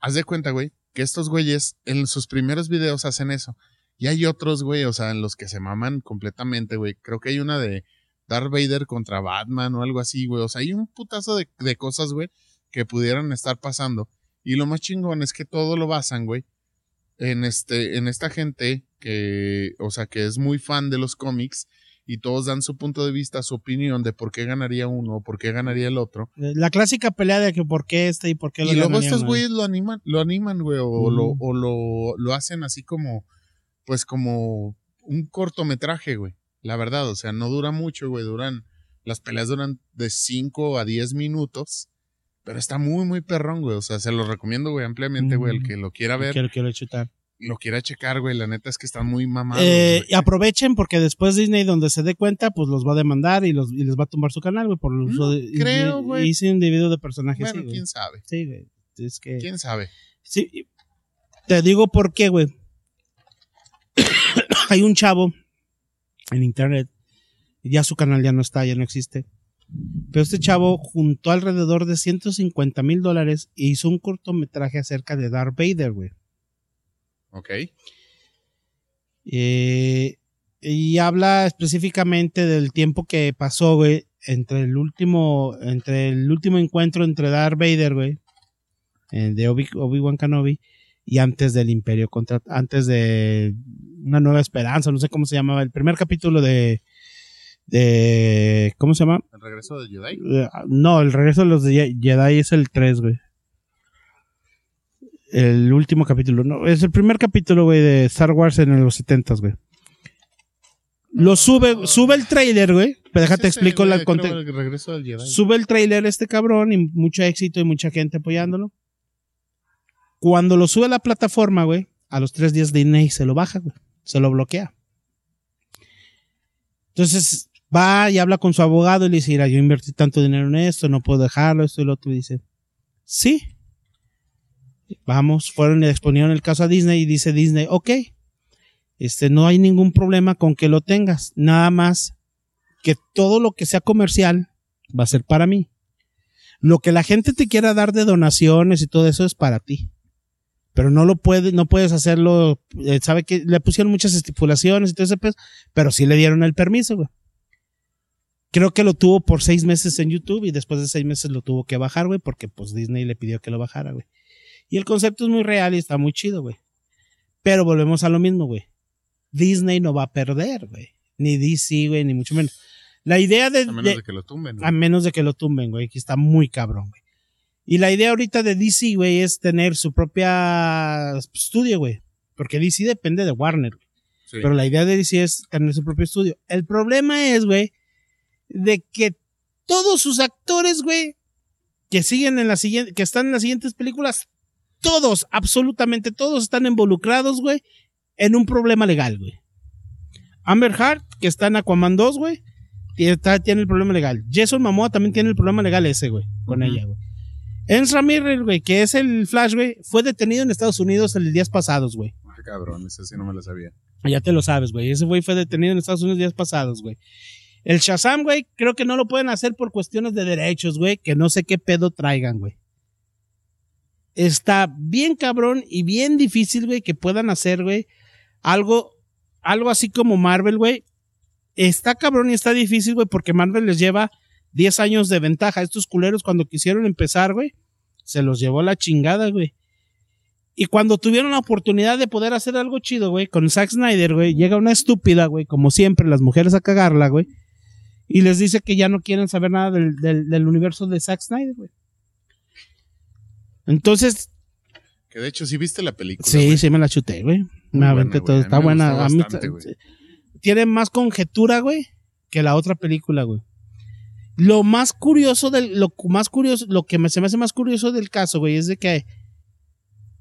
haz de cuenta, güey, que estos güeyes en sus primeros videos hacen eso. Y hay otros, güey, o sea, en los que se maman completamente, güey. Creo que hay una de Darth Vader contra Batman o algo así, güey. O sea, hay un putazo de, de cosas, güey, que pudieran estar pasando. Y lo más chingón es que todo lo basan, güey, en este, en esta gente que, o sea, que es muy fan de los cómics y todos dan su punto de vista, su opinión de por qué ganaría uno o por qué ganaría el otro. Eh, La clásica pelea de que por qué este y por qué lo Y luego estos güeyes lo animan, lo animan, güey, o, lo, o lo, lo hacen así como, pues como un cortometraje, güey. La verdad, o sea, no dura mucho, güey, duran, las peleas duran de 5 a 10 minutos, pero está muy, muy perrón, güey, o sea, se lo recomiendo, güey, ampliamente, güey, el que lo quiera ver, Quiero, quiero chutar. lo quiera checar, güey, la neta es que están muy mamados. Eh, y aprovechen porque después Disney, donde se dé cuenta, pues los va a demandar y, los, y les va a tumbar su canal, güey, por el uso No de. creo, y- güey. Y sin individuo de personajes. bueno, sí, quién sabe, Sí, güey. Es que. quién sabe. Sí, te digo por qué, güey. [COUGHS] Hay un chavo en internet, ya su canal ya no está, ya no existe. Pero este chavo juntó alrededor de 150 mil dólares e hizo un cortometraje acerca de Darth Vader, güey. Ok, Eh, y habla específicamente del tiempo que pasó, güey, entre el último, entre el último encuentro entre Darth Vader, güey, eh, de Obi- Obi-Wan Kenobi, y antes del Imperio contra, antes de una nueva esperanza, no sé cómo se llamaba, el primer capítulo de, de, ¿cómo se llama? el regreso de Jedi. Eh, no, el regreso de los de Jedi es el 3, güey. El último capítulo, no, es el primer capítulo, güey, de Star Wars en los 70, güey. Lo sube, sube el trailer, güey. Pero déjate Es explico güey, la contexto. El. Sube el trailer este cabrón y mucho éxito y mucha gente apoyándolo. Cuando lo sube a la plataforma, güey, a los tres días Disney se lo baja, güey. Se lo bloquea. Entonces va y habla con su abogado y le dice, yo invertí tanto dinero en esto, no puedo dejarlo, esto y lo otro. Y dice, sí. Vamos, fueron y exponieron el caso a Disney y dice Disney, ok, este, no hay ningún problema con que lo tengas. Nada más que todo lo que sea comercial va a ser para mí. Lo que la gente te quiera dar de donaciones y todo eso es para ti. Pero no lo puedes, no puedes hacerlo, eh, sabe que le pusieron muchas estipulaciones y todo ese pues, pero sí le dieron el permiso, güey. Creo que lo tuvo por seis meses en YouTube y después de seis meses lo tuvo que bajar, güey, porque pues Disney le pidió que lo bajara, güey. Y el concepto es muy real y está muy chido, güey. Pero volvemos a lo mismo, güey. Disney no va a perder, güey. Ni DC, güey, ni mucho menos. La idea de, A menos de- de que lo tumben. güey. a menos de que lo tumben, güey, que está muy cabrón, güey. Y la idea ahorita de DC, güey, es tener su propia estudio, güey. Porque DC depende de Warner. Sí. Pero la idea de DC es tener su propio estudio. El problema es, güey, de que todos sus actores, güey, que siguen en la siguiente, que están en las siguientes películas, todos, absolutamente todos están involucrados, güey, en un problema legal, güey. Amber Hart, que está en Aquaman 2, güey, tiene, el problema legal. Jason Momoa también tiene el problema legal ese, güey, con ella, güey. Ezra Miller, güey, que es el Flash, güey, fue detenido en Estados Unidos el días pasados, güey. Ah, cabrón, ese sí no me lo sabía. Ya te lo sabes, güey. Ese güey fue detenido en Estados Unidos días pasados, güey. El Shazam, güey, creo que no lo pueden hacer por cuestiones de derechos, güey, que no sé qué pedo traigan, güey. Está bien cabrón y bien difícil, güey, que puedan hacer, güey, algo, algo así como Marvel, güey. Está cabrón y está difícil, güey, porque Marvel les lleva 10 años de ventaja. Estos culeros cuando quisieron empezar, güey, se los llevó la chingada, güey. Y cuando tuvieron la oportunidad de poder hacer algo chido, güey, con Zack Snyder, güey, llega una estúpida, güey, como siempre, las mujeres a cagarla, güey, y les dice que ya no quieren saber nada del, del- del universo de Zack Snyder, güey. Entonces, Que de hecho, sí viste la película. sí, sí me la chuté, güey. Me aventé buena, todo. Está me buena. A mí tiene más conjetura, güey, que la otra película, güey. Lo más curioso del, lo más curioso, lo que me, se me hace más curioso del caso, güey, es de que,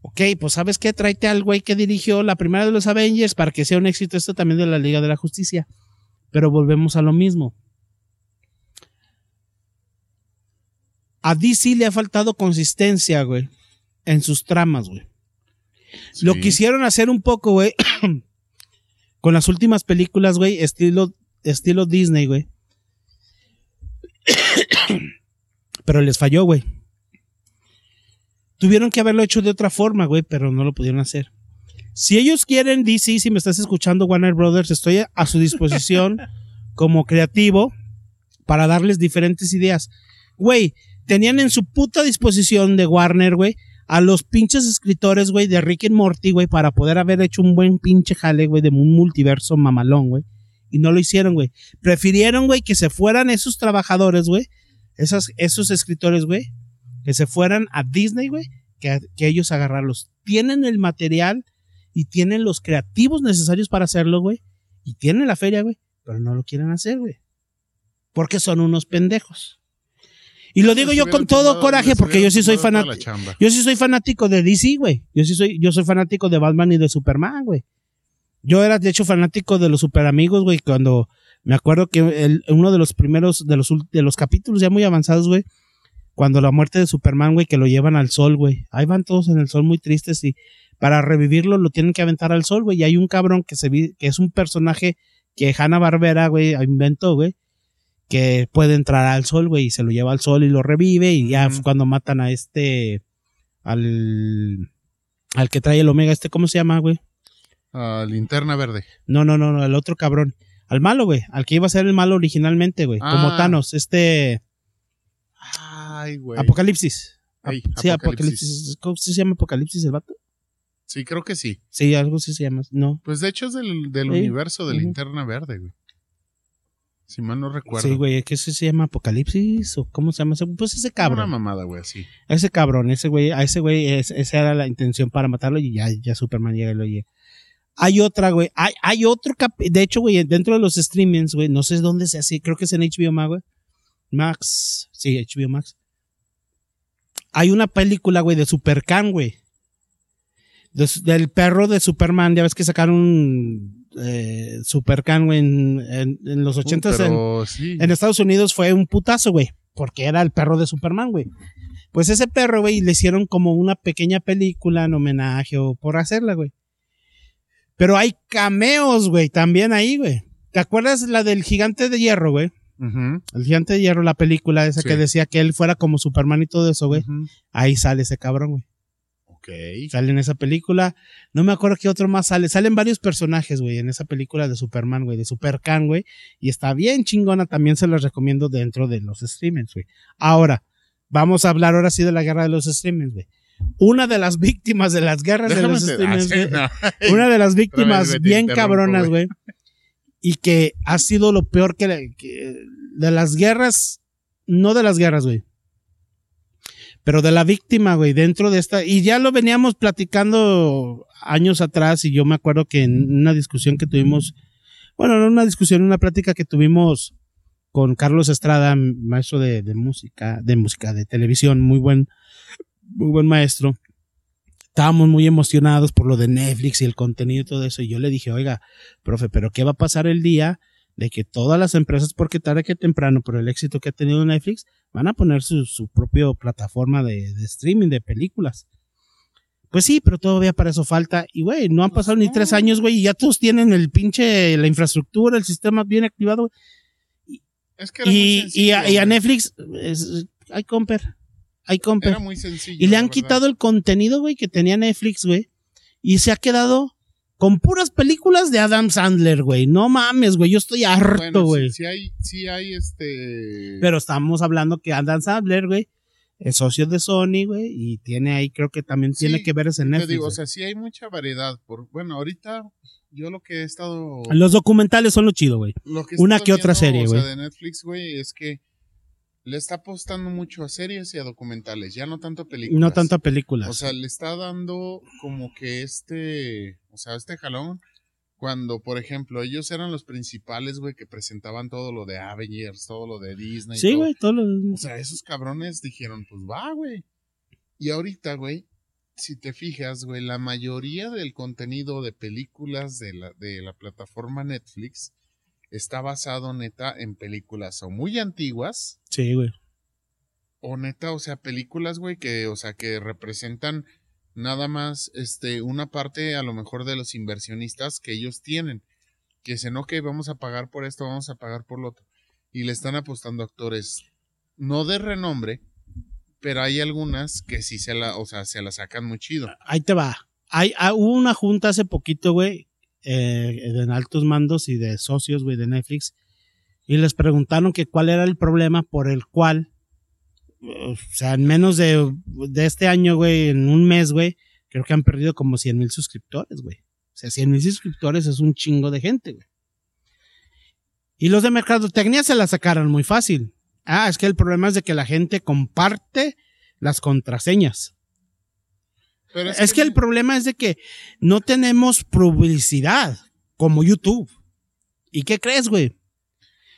ok, pues sabes qué, tráete al güey que dirigió la primera de los Avengers para que sea un éxito esto también de la Liga de la Justicia. Pero volvemos a lo mismo. A DC le ha faltado consistencia, güey, en sus tramas, güey. Lo quisieron hacer un poco, güey, [CLEARS THROAT] con las últimas películas, güey, estilo, estilo Disney, güey. [CLEARS THROAT] Pero les falló, güey. Tuvieron que haberlo hecho de otra forma, güey, pero no lo pudieron hacer. Si ellos quieren, DC, si me estás escuchando, Warner Brothers, estoy a su disposición [LAUGHS] como creativo para darles diferentes ideas. Güey, tenían en su puta disposición de Warner, güey, a los pinches escritores, güey, de Rick and Morty, güey, para poder haber hecho un buen pinche jale, güey, de un multiverso mamalón, güey. Y no lo hicieron, güey. Prefirieron, güey, que se fueran esos trabajadores, güey, esas, esos escritores, güey, que se fueran a Disney, güey, que, que ellos agarrarlos. Tienen el material y tienen los creativos necesarios para hacerlo, güey. Y tienen la feria, güey, pero no lo quieren hacer, güey. Porque son unos pendejos. Y lo digo yo con todo tomado- coraje porque yo sí soy fanático. Yo sí soy fanático de DC, güey. Yo sí soy, yo soy fanático de Batman y de Superman, güey. Yo era, de hecho, fanático de los super amigos, güey, cuando me acuerdo que el- uno de los primeros, de los, de los capítulos ya muy avanzados, güey, cuando la muerte de Superman, güey, que lo llevan al sol, güey. Ahí van todos en el sol muy tristes y para revivirlo lo tienen que aventar al sol, güey. Y hay un cabrón que se vi- que es un personaje que Hanna Barbera, güey, inventó, güey, que puede entrar al sol, güey, y se lo lleva al sol y lo revive y ya cuando matan a este, al, al que trae el Omega, este, ¿cómo se llama, güey? Ah, linterna verde. No, no, no, no, el otro cabrón. Al malo, güey, al que iba a ser el malo originalmente, güey, como Ah. Thanos, este Ay, güey. Apocalipsis. Ey, sí, Apocalipsis. ¿Cómo se llama Apocalipsis el vato? Sí, creo que sí. Sí, algo así se llama. No. Pues de hecho es del, del Sí. universo de Ujú. linterna verde, güey. Si mal no recuerdo. Sí, güey, ¿qué se se llama Apocalipsis? ¿O cómo se llama? ese? Pues ese Una cabrón. mamada, güey, así. Ese cabrón, ese güey, a ese güey, es- esa era la intención para matarlo y ya, ya Superman llega y lo llega. Hay otra, güey. Hay, hay otro cap De hecho, güey, dentro de los streamings, güey, no sé dónde se hace. Creo que es en HBO Max, güey. Max. Sí, HBO Max. Hay una película, güey, de Supercan, güey. De del perro de Superman. Ya ves que sacaron eh, Supercan, güey, en, en, en los ochentas en, Pero sí. en Estados Unidos fue un putazo, güey, porque era el perro de Superman, güey. Pues ese perro, güey, le hicieron como una pequeña película en homenaje o por hacerla, güey. Pero hay cameos, güey, también ahí, güey. ¿Te acuerdas la del gigante de hierro, güey? El gigante de hierro, la película esa Sí. que decía que él fuera como Superman y todo eso, güey. Ahí sale ese cabrón, güey. Ok. Sale en esa película. No me acuerdo qué otro más sale. Salen varios personajes, güey, en esa película de Superman, güey, de Supercan, güey. Y está bien chingona. También se las recomiendo dentro de los streamers, güey. Ahora, vamos a hablar ahora sí de la guerra de los streamers, güey. Una de las [LAUGHS] víctimas de las guerras de los streamers, güey, [LAUGHS] no. una de las víctimas bien cabronas, güey. güey. Y que ha sido lo peor que, la- que- de las guerras, no de las guerras, güey. Pero de la víctima, güey, dentro de esta, y ya lo veníamos platicando años atrás, y yo me acuerdo que en una discusión que tuvimos, bueno, no una discusión, una plática que tuvimos con Carlos Estrada, maestro de, música, de música, de televisión, muy buen, muy buen maestro. Estábamos muy emocionados por lo de Netflix y el contenido y todo eso. Y yo le dije, oiga, profe, pero ¿qué va a pasar el día de que todas las empresas, porque tarde que temprano, por el éxito que ha tenido Netflix, van a poner su, su propia plataforma de, de, streaming de películas? Pues sí, pero todavía para eso falta. Y güey, no han pasado ni tres años, güey, y ya todos tienen el pinche, la infraestructura, el sistema bien activado, güey. Es que y, y, a, y, a, Netflix, hay comper. Hay comper. Era muy sencillo. Y le han quitado el contenido, güey, que tenía Netflix, güey. Y se ha quedado con puras películas de Adam Sandler, güey. No mames, güey. Yo estoy harto, güey. Sí, sí, hay, sí hay este. Pero estamos hablando que Adam Sandler, güey, es socio de Sony, güey. Y tiene ahí, creo que también Sí, tiene que ver ese Te Netflix. digo, o güey. sea, sí hay mucha variedad. Por, bueno, ahorita yo lo que he estado. Los documentales son lo chido, güey. lo que he una que otra viendo, serie, o sea, güey. de Netflix, güey, es que le está apostando mucho a series y a documentales, ya no tanto a películas. No tanto a películas. O sea, le está dando como que este, o sea, este jalón cuando, por ejemplo, ellos eran los principales, güey, que presentaban todo lo de Avengers, todo lo de Disney. sí, todo. güey. Todo lo- O sea, esos cabrones dijeron, pues va, güey. Y ahorita, güey, si te fijas, güey, la mayoría del contenido de películas de la, de la plataforma Netflix está basado neta en películas o muy antiguas Sí, güey. o neta, o sea, películas, güey, que, o sea, que representan nada más, este, una parte a lo mejor de los inversionistas que ellos tienen. Que dicen, ok, vamos a pagar por esto, vamos a pagar por lo otro. Y le están apostando actores no de renombre, pero hay algunas que sí se la, o sea, se la sacan muy chido. Ahí te va. Hay, ah, hubo una junta hace poquito, güey, eh, de altos mandos y de socios, güey, de Netflix. Y les preguntaron que cuál era el problema por el cual, o sea, en menos de, de este año, güey, en un mes, güey, creo que han perdido como 100 mil suscriptores, güey. O sea, 100 mil suscriptores es un chingo de gente, güey. Y los de mercadotecnia se la sacaron muy fácil. Ah, es que el problema es de que la gente comparte las contraseñas. Pero Es que el problema es de que no tenemos publicidad como YouTube. ¿Y qué crees, güey?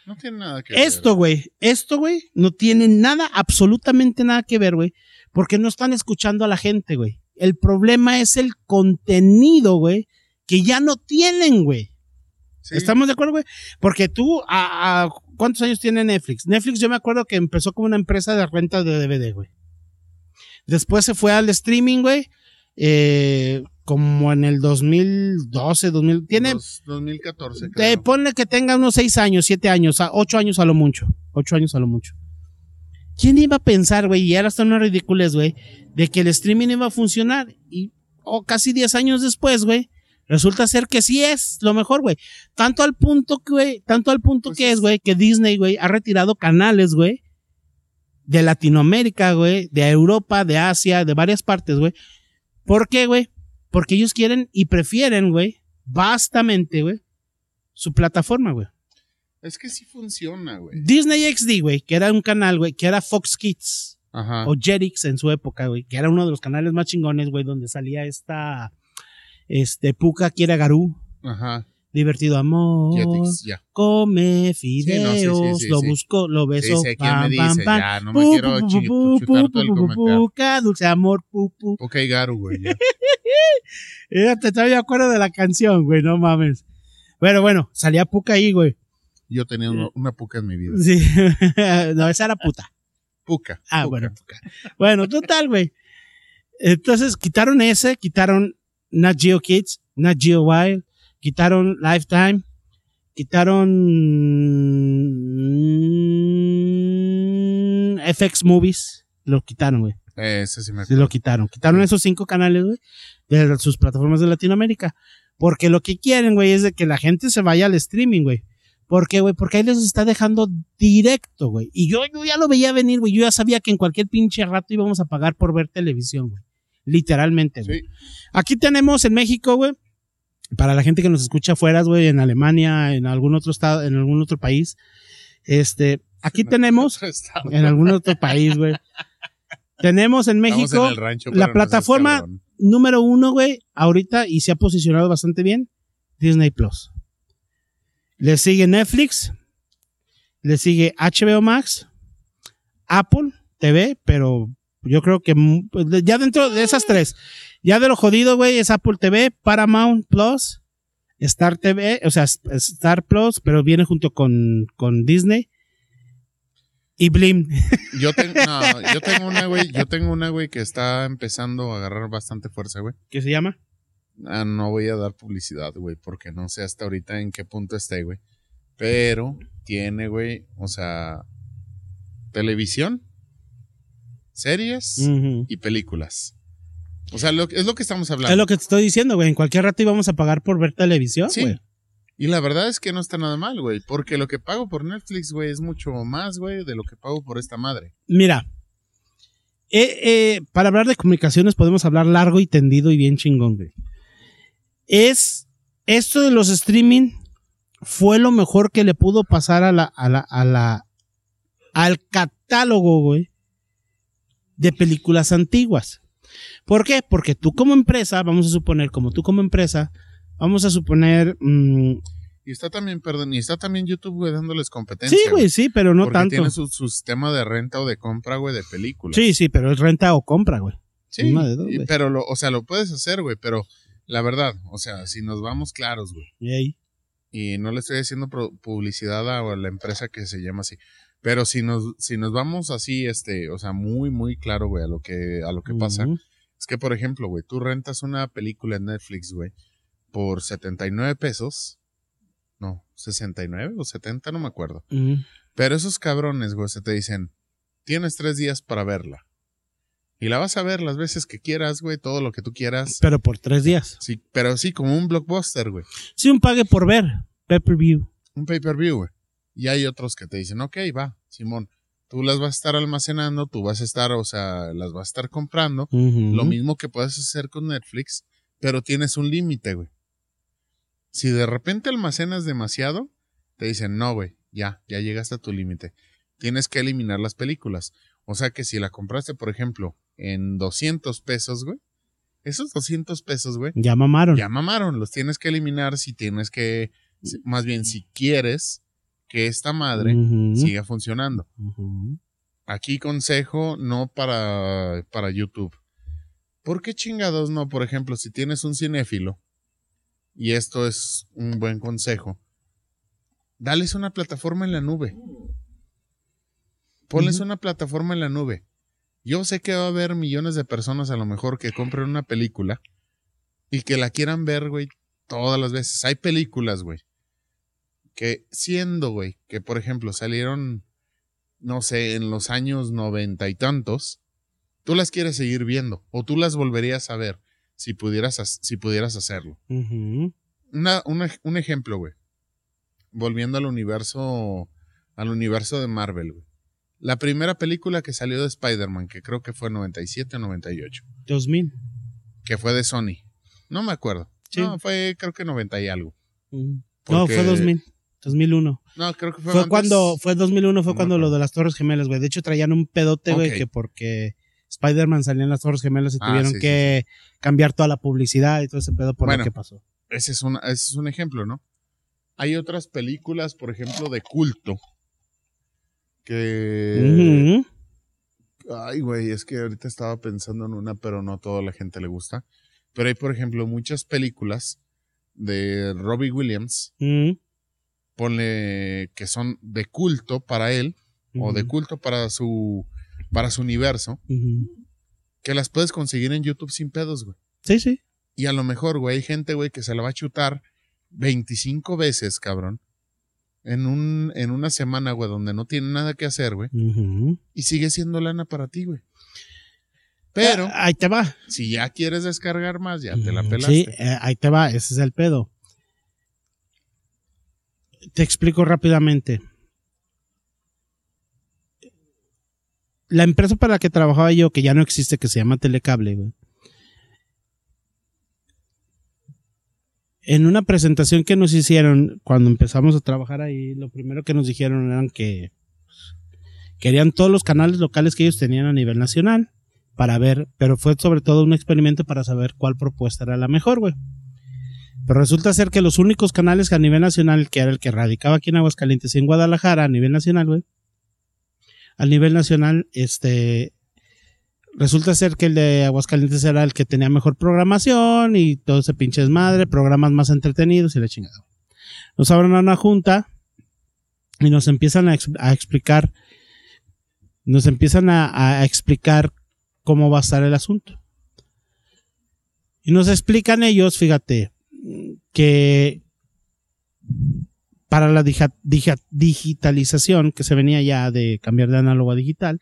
No tiene nada que ver. Esto, güey, esto, güey, no tiene nada, absolutamente nada que ver, güey, porque no están escuchando a la gente, güey. El problema es el contenido, güey, que ya no tienen, güey. Sí. ¿Estamos de acuerdo, güey? Porque tú, a, a- ¿cuántos años tiene Netflix? Netflix yo me acuerdo que empezó como una empresa de renta de DVD, güey. Después se fue al streaming, güey. eh, como en el 2012, 2000. Tiene, Dos- 2014, te creo. ponle que tenga unos 6 años, 7 años, a 8 años a lo mucho. 8 años a lo mucho. ¿Quién iba a pensar, güey? Y ahora hasta una ridiculez, güey, de que el streaming iba a funcionar. Y oh, casi 10 años después, güey, resulta ser que sí es lo mejor, güey. Tanto al punto que, güey, tanto al punto Pues que es, güey, que Disney, güey, ha retirado canales, güey, de Latinoamérica, güey, de Europa, de Asia, de varias partes, güey. ¿Por qué, güey? Porque ellos quieren y prefieren, güey, vastamente, güey, su plataforma, güey. Es que sí funciona, güey. Disney XD, güey, que era un canal, güey, que era Fox Kids Ajá. o Jetix en su época, güey, que era uno de los canales más chingones, güey, donde salía esta, este, Puka quiere Garú, Ajá. Divertido amor, Jetix, ya. come fideos, Sí, no, sí, sí, sí, lo busco, lo beso, sé quién me pam, dice, pam, pam, ya, no me pu, quiero pu, chutar todo el comentario. puca, dulce amor, pu, pu. Ok, Garu, güey. ya. [LAUGHS] Fíjate, todavía me acuerdo de la canción, güey, no mames. Pero bueno, salía Puka ahí, güey. Yo tenía una, una puca en mi vida. Sí. [LAUGHS] no, esa era puta. Puca. Ah, puca. bueno, puca. Bueno, total, güey. Entonces quitaron ese, quitaron Nat Geo Kids, Nat Geo Wild, quitaron Lifetime, quitaron mm, FX Movies, lo quitaron, güey. Ese sí me acuerdo. lo quitaron. Quitaron esos cinco canales, güey, de sus plataformas de Latinoamérica. Porque lo que quieren, güey, es de que la gente se vaya al streaming, güey. ¿Por qué, güey? Porque ahí les está dejando directo, güey. Y yo, yo ya lo veía venir, güey. Yo ya sabía que en cualquier pinche rato íbamos a pagar por ver televisión, güey. Literalmente, güey. Sí. Aquí tenemos en México, güey, para la gente que nos escucha afuera, güey, en Alemania, en algún otro estado, en algún otro país. Este, aquí tenemos en algún otro país, güey. Tenemos en México en rancho, la no seas plataforma cabrón. número uno, güey, ahorita número uno, güey, ahorita y se ha posicionado bastante bien, Disney Plus. Le sigue Netflix, le sigue HBO Max, Apple TV, pero yo creo que mm, pues, ya dentro de esas tres, ya de lo jodido, güey, es Apple TV, Paramount Plus, Star TV, o sea, Star Plus, pero viene junto con, con Disney. Y Blim. [LAUGHS] Yo, ten- no, yo tengo una, güey. Yo tengo una, güey, que está empezando a agarrar bastante fuerza, güey. ¿Qué se llama? Ah, no voy a dar publicidad, güey, porque no sé hasta ahorita en qué punto esté, güey. Pero tiene, güey, o sea, televisión, series y películas. O sea, lo- es lo que estamos hablando. Es lo que te estoy diciendo, güey. En cualquier rato íbamos a pagar por ver televisión, Sí. güey. Y la verdad es que no está nada mal, güey, porque lo que pago por Netflix, güey, es mucho más, güey, de lo que pago por esta madre. Mira, eh, eh, para hablar de comunicaciones podemos hablar largo y tendido y bien chingón, güey. Es esto de los streaming fue lo mejor que le pudo pasar a la, a la, a la, al catálogo, güey, de películas antiguas. ¿Por qué? Porque tú como empresa, vamos a suponer, como tú como empresa, vamos a suponer, mm, Y está también, perdón, y está también YouTube, güey, dándoles competencia. sí, güey, sí, pero no porque tanto. tiene su, su sistema de renta o de compra, güey, de películas. Sí, sí, pero es renta o compra, güey. Sí, dos, y- pero, lo, o sea, lo puedes hacer, güey, pero la verdad, o sea, si nos vamos claros, güey, Y ahí. y no le estoy haciendo publicidad a la empresa que se llama así, pero si nos, si nos vamos así, este, o sea, muy, muy claro, güey, a lo que, a lo que pasa. Es que, por ejemplo, güey, tú rentas una película en Netflix, güey, por 79 pesos, no, 69 o 70, no me acuerdo. Pero esos cabrones, güey, se te dicen, tienes tres días para verla. Y la vas a ver las veces que quieras, güey, todo lo que tú quieras. Pero por tres días. Sí, pero sí, como un blockbuster, güey. Sí, un pague por ver. Pay per view. Un pay-per-view, güey. Y hay otros que te dicen, ok, va, Simón, tú las vas a estar almacenando, tú vas a estar, o sea, las vas a estar comprando. Lo mismo que puedes hacer con Netflix, pero tienes un límite, güey. Si de repente almacenas demasiado, te dicen, no, güey, ya, ya llegaste a tu límite. Tienes que eliminar las películas. O sea que si la compraste, por ejemplo, en 200 pesos, güey, esos 200 pesos, güey, Ya mamaron. ya mamaron. Los tienes que eliminar si tienes que, si- más bien, si quieres que esta madre siga funcionando. Aquí consejo no para, para YouTube. ¿Por qué chingados no? Por ejemplo, si tienes un cinéfilo, y esto es un buen consejo, dales una plataforma en la nube. Ponles una plataforma en la nube. Yo sé que va a haber millones de personas a lo mejor que compren una película y que la quieran ver, güey, todas las veces. Hay películas, güey, que siendo, güey, que por ejemplo salieron no sé, en los años noventa y tantos, tú las quieres seguir viendo o tú las volverías a ver si pudieras, si pudieras hacerlo. Una, una- un ejemplo, güey. Volviendo al universo, al universo de Marvel, güey. La primera película que salió de Spider-Man, que creo que fue 97 o 98, 2000. que fue de Sony. No me acuerdo. Sí. No, fue creo que 90 y algo. No, fue 2000. 2001. No, creo que fue, Fue, antes. cuando, fue 2001, fue No cuando lo acuerdo. de las Torres Gemelas, güey. De hecho, traían un pedote, güey, que porque Spider-Man salía en las Torres Gemelas y Ah, tuvieron sí, sí, que cambiar toda la publicidad y todo ese pedo por Bueno. lo que pasó. Ese es, una- ese es un ejemplo, ¿no? Hay otras películas, por ejemplo, de culto. Que. Ay, güey, es que ahorita estaba pensando en una, pero no a toda la gente le gusta. Pero hay, por ejemplo, muchas películas de Robbie Williams, Ujú. Ponle que son de culto para él, o de culto para su, para su universo, que las puedes conseguir en YouTube sin pedos, güey. Sí, sí. Y a lo mejor, güey, hay gente, güey, que se la va a chutar 25 veces, cabrón. En, un, en una semana, güey, donde no tiene nada que hacer, güey. Y sigue siendo lana para ti, güey. Pero, Ah, ahí te va. si ya quieres descargar más, ya te la pelaste. Sí, eh, ahí te va, ese es el pedo. Te explico rápidamente. La empresa para la que trabajaba yo, que ya no existe, que se llama Telecable. En una presentación que nos hicieron cuando empezamos a trabajar ahí, lo primero que nos dijeron eran que querían todos los canales locales que ellos tenían a nivel nacional para ver, pero fue sobre todo un experimento para saber cuál propuesta era la mejor, güey. Pero resulta ser que los únicos canales a nivel nacional, que era el que radicaba aquí en Aguascalientes y en Guadalajara, a nivel nacional, güey, a nivel nacional, este, resulta ser que el de Aguascalientes era el que tenía mejor programación y todo ese pinche desmadre, programas más entretenidos y la chingada. Nos abren a una junta y nos empiezan a, explicar, nos empiezan a explicar cómo va a estar el asunto. Y nos explican ellos, fíjate, que para la digitalización que se venía ya de cambiar de análogo a digital,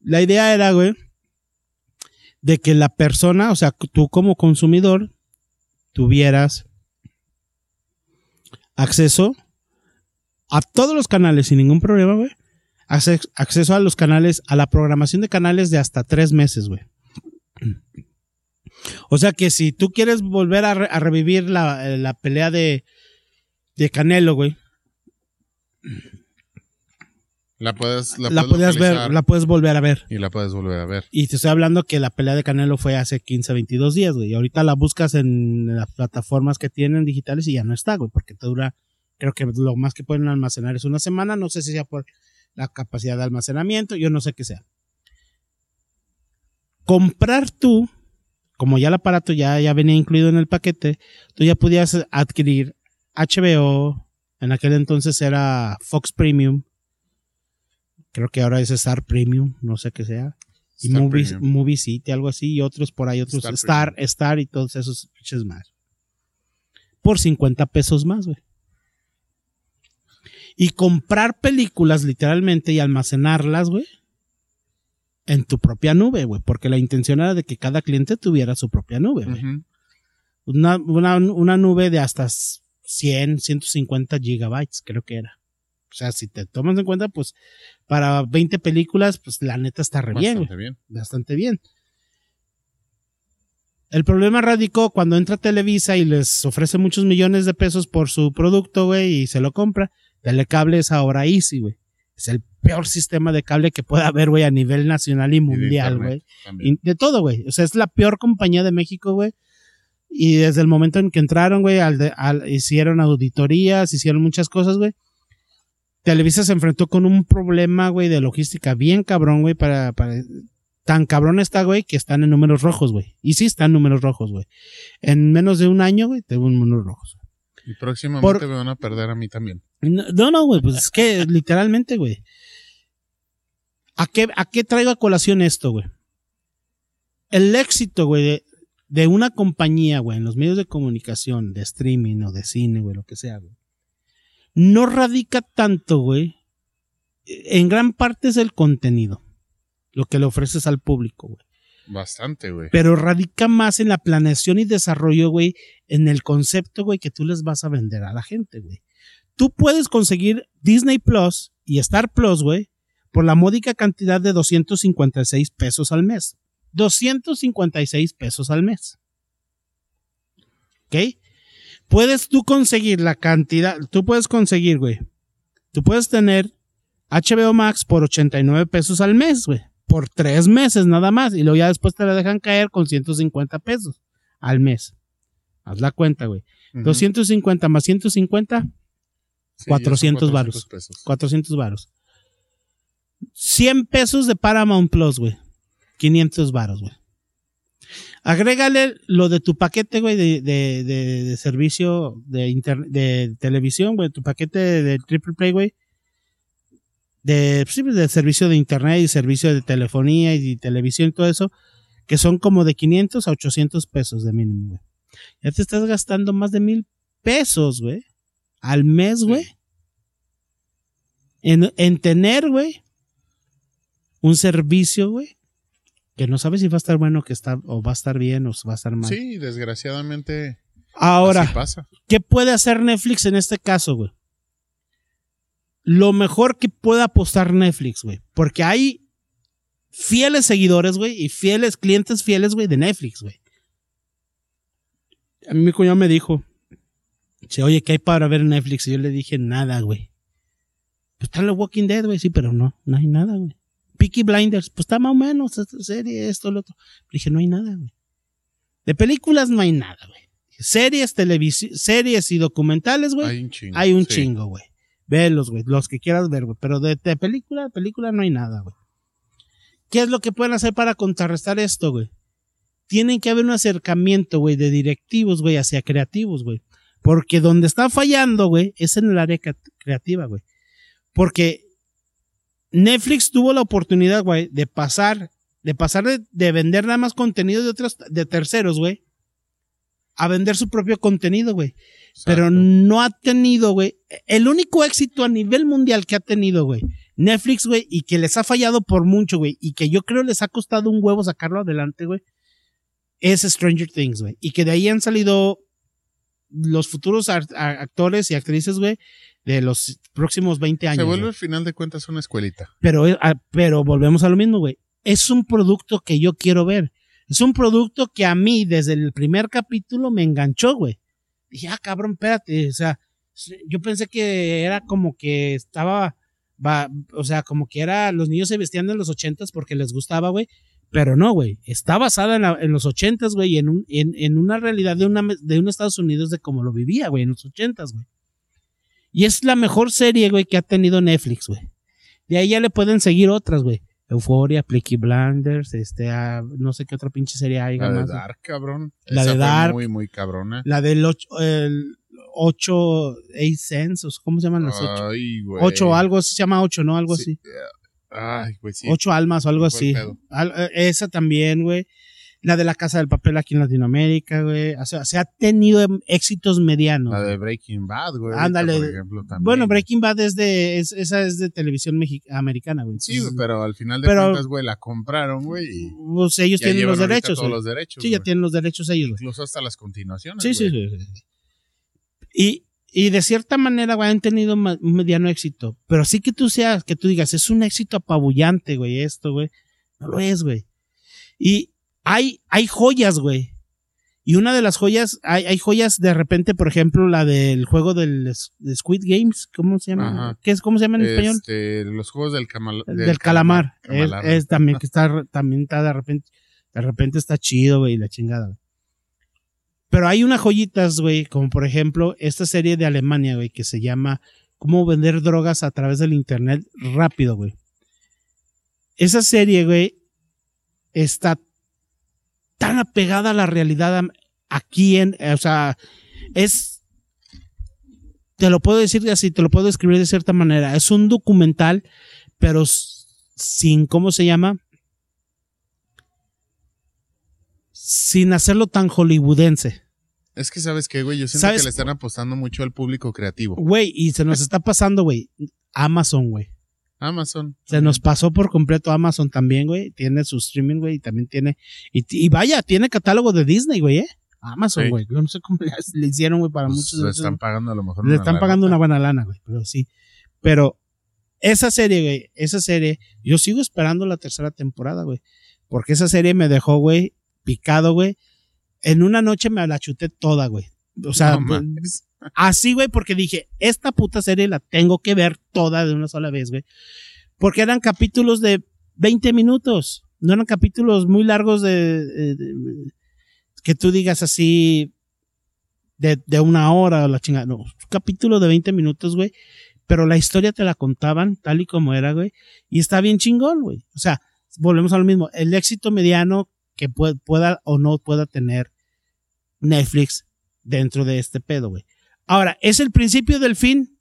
la idea era, güey, de que la persona, o sea, tú como consumidor, tuvieras acceso a todos los canales sin ningún problema, güey. Acceso a los canales, a la programación de canales de hasta tres meses, güey. O sea que si tú quieres volver a, revivir la, pelea de, de Canelo, güey. La puedes, la, puedes ver, la puedes volver a ver. Y la puedes volver a ver. Y te estoy hablando que la pelea de Canelo fue hace 15, 22 días, güey. Y ahorita la buscas en las plataformas que tienen digitales y ya no está, güey, porque te dura, creo que lo más que pueden almacenar es una semana. No sé si sea por la capacidad de almacenamiento, yo no sé qué sea. Comprar tú como ya el aparato ya, ya venía incluido en el paquete, tú ya podías adquirir HBO, en aquel entonces era Fox Premium, creo que ahora es Star Premium, no sé qué sea, y Movie, City, algo así, y otros por ahí, otros Star, Star, y todos esos pinches más. Por 50 pesos más, güey. Y comprar películas literalmente y almacenarlas, güey en tu propia nube, güey, porque la intención era de que cada cliente tuviera su propia nube, güey. una, una, nube de hasta 100, 150 gigabytes, creo que era. O sea, si te tomas en cuenta, pues para 20 películas, pues la neta está re bastante bien. Bastante bien. El problema radicó cuando entra Televisa y les ofrece muchos millones de pesos por su producto, güey, y se lo compra. Telecable es ahora Easy, güey. Es el peor sistema de cable que pueda haber, güey, a nivel nacional y mundial, güey. De, todo, güey. O sea, es la peor compañía de México, güey. Y desde el momento en que entraron, güey, hicieron auditorías, hicieron muchas cosas, güey. Televisa se enfrentó con un problema, güey, de logística bien cabrón, güey, para, para, tan cabrón está, güey, que están en números rojos, güey. Y sí están en números rojos, güey. En menos de un año, güey, tengo números rojos. Y próximamente me van a perder a mí también. No, no, güey, pues es que [LAUGHS] literalmente, güey. ¿A qué, ¿A qué traigo a colación esto, güey? El éxito, güey, de, una compañía, güey, en los medios de comunicación, de streaming o de cine, güey, lo que sea, güey, no radica tanto, güey. En gran parte es el contenido, lo que le ofreces al público, güey. Bastante, güey. Pero radica más en la planeación y desarrollo, güey, en el concepto, güey, que tú les vas a vender a la gente, güey. Tú puedes conseguir Disney Plus y Star Plus, güey, por la módica cantidad de 256 pesos al mes. 256 pesos al mes. ¿Ok? Puedes tú conseguir la cantidad, tú puedes conseguir, güey. Tú puedes tener HBO Max por 89 pesos al mes, güey por tres meses nada más. Y luego ya después te la dejan caer con 150 pesos al mes. Haz la cuenta, güey. 250 más 150, 400 varos. 400 varos. 100 pesos de Paramount Plus, güey. 500 varos, güey. Agrégale lo de tu paquete, güey, de, de, de, servicio de, de televisión, güey, tu paquete de triple play, güey de, de servicio de internet y servicio de telefonía y televisión y todo eso, que son como de 500 a 800 pesos de mínimo, güey. Ya te estás gastando más de mil pesos, güey, al mes, güey, en, en tener, güey, un servicio, güey, que no sabes si va a estar bueno que está, o va a estar bien o va a estar mal. Sí, desgraciadamente. Ahora, pasa. ¿qué puede hacer Netflix en este caso, güey? lo mejor que pueda apostar Netflix, güey. Porque hay fieles seguidores, güey, y fieles clientes fieles, güey, de Netflix, güey. A mí mi cuñado me dijo, oye, ¿qué hay para ver en Netflix? Y yo le dije, nada, güey. Pues está The Walking Dead, güey, sí, pero no, no hay nada, güey. Peaky Blinders, pues está más o menos, esta serie, esto, lo otro. dije, no hay nada, güey. De películas no hay nada, güey. Series, televisión, series y documentales, güey. Hay un chingo. Hay un sí. chingo, güey. Velos, güey, los que quieras ver, güey. Pero de, de película, película no hay nada, güey. ¿Qué es lo que pueden hacer para contrarrestar esto, güey? Tienen que haber un acercamiento, güey, de directivos, güey, hacia creativos, güey. Porque donde está fallando, güey, es en el área cre- creativa, güey. Porque Netflix tuvo la oportunidad, güey, de pasar, de pasar de, de vender nada más contenido de otros, de terceros, güey, a vender su propio contenido, güey. Pero no ha tenido, güey. El único éxito a nivel mundial que ha tenido, güey. Netflix, güey, y que les ha fallado por mucho, güey. Y que yo creo les ha costado un huevo sacarlo adelante, güey. Es Stranger Things, güey. Y que de ahí han salido los futuros actores y actrices, güey, de los próximos 20 años. Se vuelve al final de cuentas una escuelita. Pero, eh, ah, pero volvemos a lo mismo, güey. Es un producto que yo quiero ver. Es un producto que a mí, desde el primer capítulo, me enganchó, güey. Dije, ah, cabrón, espérate. O sea, yo pensé que era como que estaba, va, o sea, como que era, los niños se vestían en los ochentas porque les gustaba, güey. Pero no, güey. Está basada en, la- en los ochentas, güey, y en, un, en, en una realidad de, una, de un Estados Unidos de cómo lo vivía, güey, en los ochentas, güey. Y es la mejor serie, güey, que ha tenido Netflix, güey. De ahí ya le pueden seguir otras, güey. Euphoria, Plicky Blinders, este, ah, no sé qué otra pinche serie hay. La de. Dark, cabrón. La Esa de Dark. Muy, muy cabrona. La del 8, el 8, 8 cents, o ¿cómo se llaman las 8? Ay, güey. 8 algo se llama 8, ¿no? Algo Sí. así. Ay, güey, sí. 8 almas o algo así. Al- eh, esa también, güey. La de la Casa del Papel aquí en Latinoamérica, güey. O sea, se ha tenido éxitos medianos. La de Breaking Bad, güey. Ándale. Por ejemplo, también. Bueno, Breaking Bad es de, es- esa es de televisión americana, güey. Sí, pero al final de Pero- cuentas, güey, la compraron, güey. Pues ellos ya tienen los derechos. todos güey. los derechos. Sí, ya tienen los derechos ellos, güey. Incluso hasta las continuaciones. Sí, sí, güey. sí, sí, sí. Y, y de cierta manera, güey, han tenido un mediano éxito. Pero sí que tú seas, que tú digas, es un éxito apabullante, güey, esto, güey. No lo es, güey. Y hay, hay joyas, güey. Y una de las joyas, hay, hay joyas de repente, por ejemplo, la del juego del de Squid Games, ¿cómo se llama? Ajá. ¿Qué es, ¿Cómo se llama en español? Este, los juegos del, camal- del, calamar. Es, es también que está, también está de repente, de repente está chido, güey, la chingada. Pero hay unas joyitas, güey, como por ejemplo esta serie de Alemania, güey, que se llama Cómo vender drogas a través del internet rápido, güey. Esa serie, güey, está tan apegada a la realidad aquí en, eh, o sea, es, te lo puedo decir así, te lo puedo describir de cierta manera. Es un documental, pero sin, ¿cómo se llama? Sin hacerlo tan hollywoodense. Es que, ¿sabes qué, güey? Yo siento ¿Sabes que le están apostando mucho al público creativo. Güey, y se nos está pasando, güey. Amazon, güey. Amazon. Se nos pasó por completo Amazon también, güey. Tiene su streaming, güey, y también tiene. Y, y vaya, tiene catálogo de Disney, güey, ¿eh? Amazon, Sí. güey. Yo no sé cómo [LAUGHS] le, hicieron, güey, para Pues, muchos de le están pagando a lo mejor. Le están lana. pagando una buena lana, güey, pero sí. Pero esa serie, güey, esa serie, yo sigo esperando la tercera temporada, güey. Porque esa serie me dejó, güey, picado, güey. En una noche me la chuté toda, güey. O sea, No mames. así, güey, porque dije, esta puta serie la tengo que ver toda de una sola vez, güey. Porque eran capítulos de 20 minutos. No eran capítulos muy largos de, de- de- que tú digas así de, de una hora o la chingada. No, capítulo de 20 minutos, güey. Pero la historia te la contaban tal y como era, güey. Y está bien chingón, güey. O sea, volvemos a lo mismo. El éxito mediano que pue- pueda o no pueda tener Netflix dentro de este pedo, güey. Ahora, ¿es el principio del fin?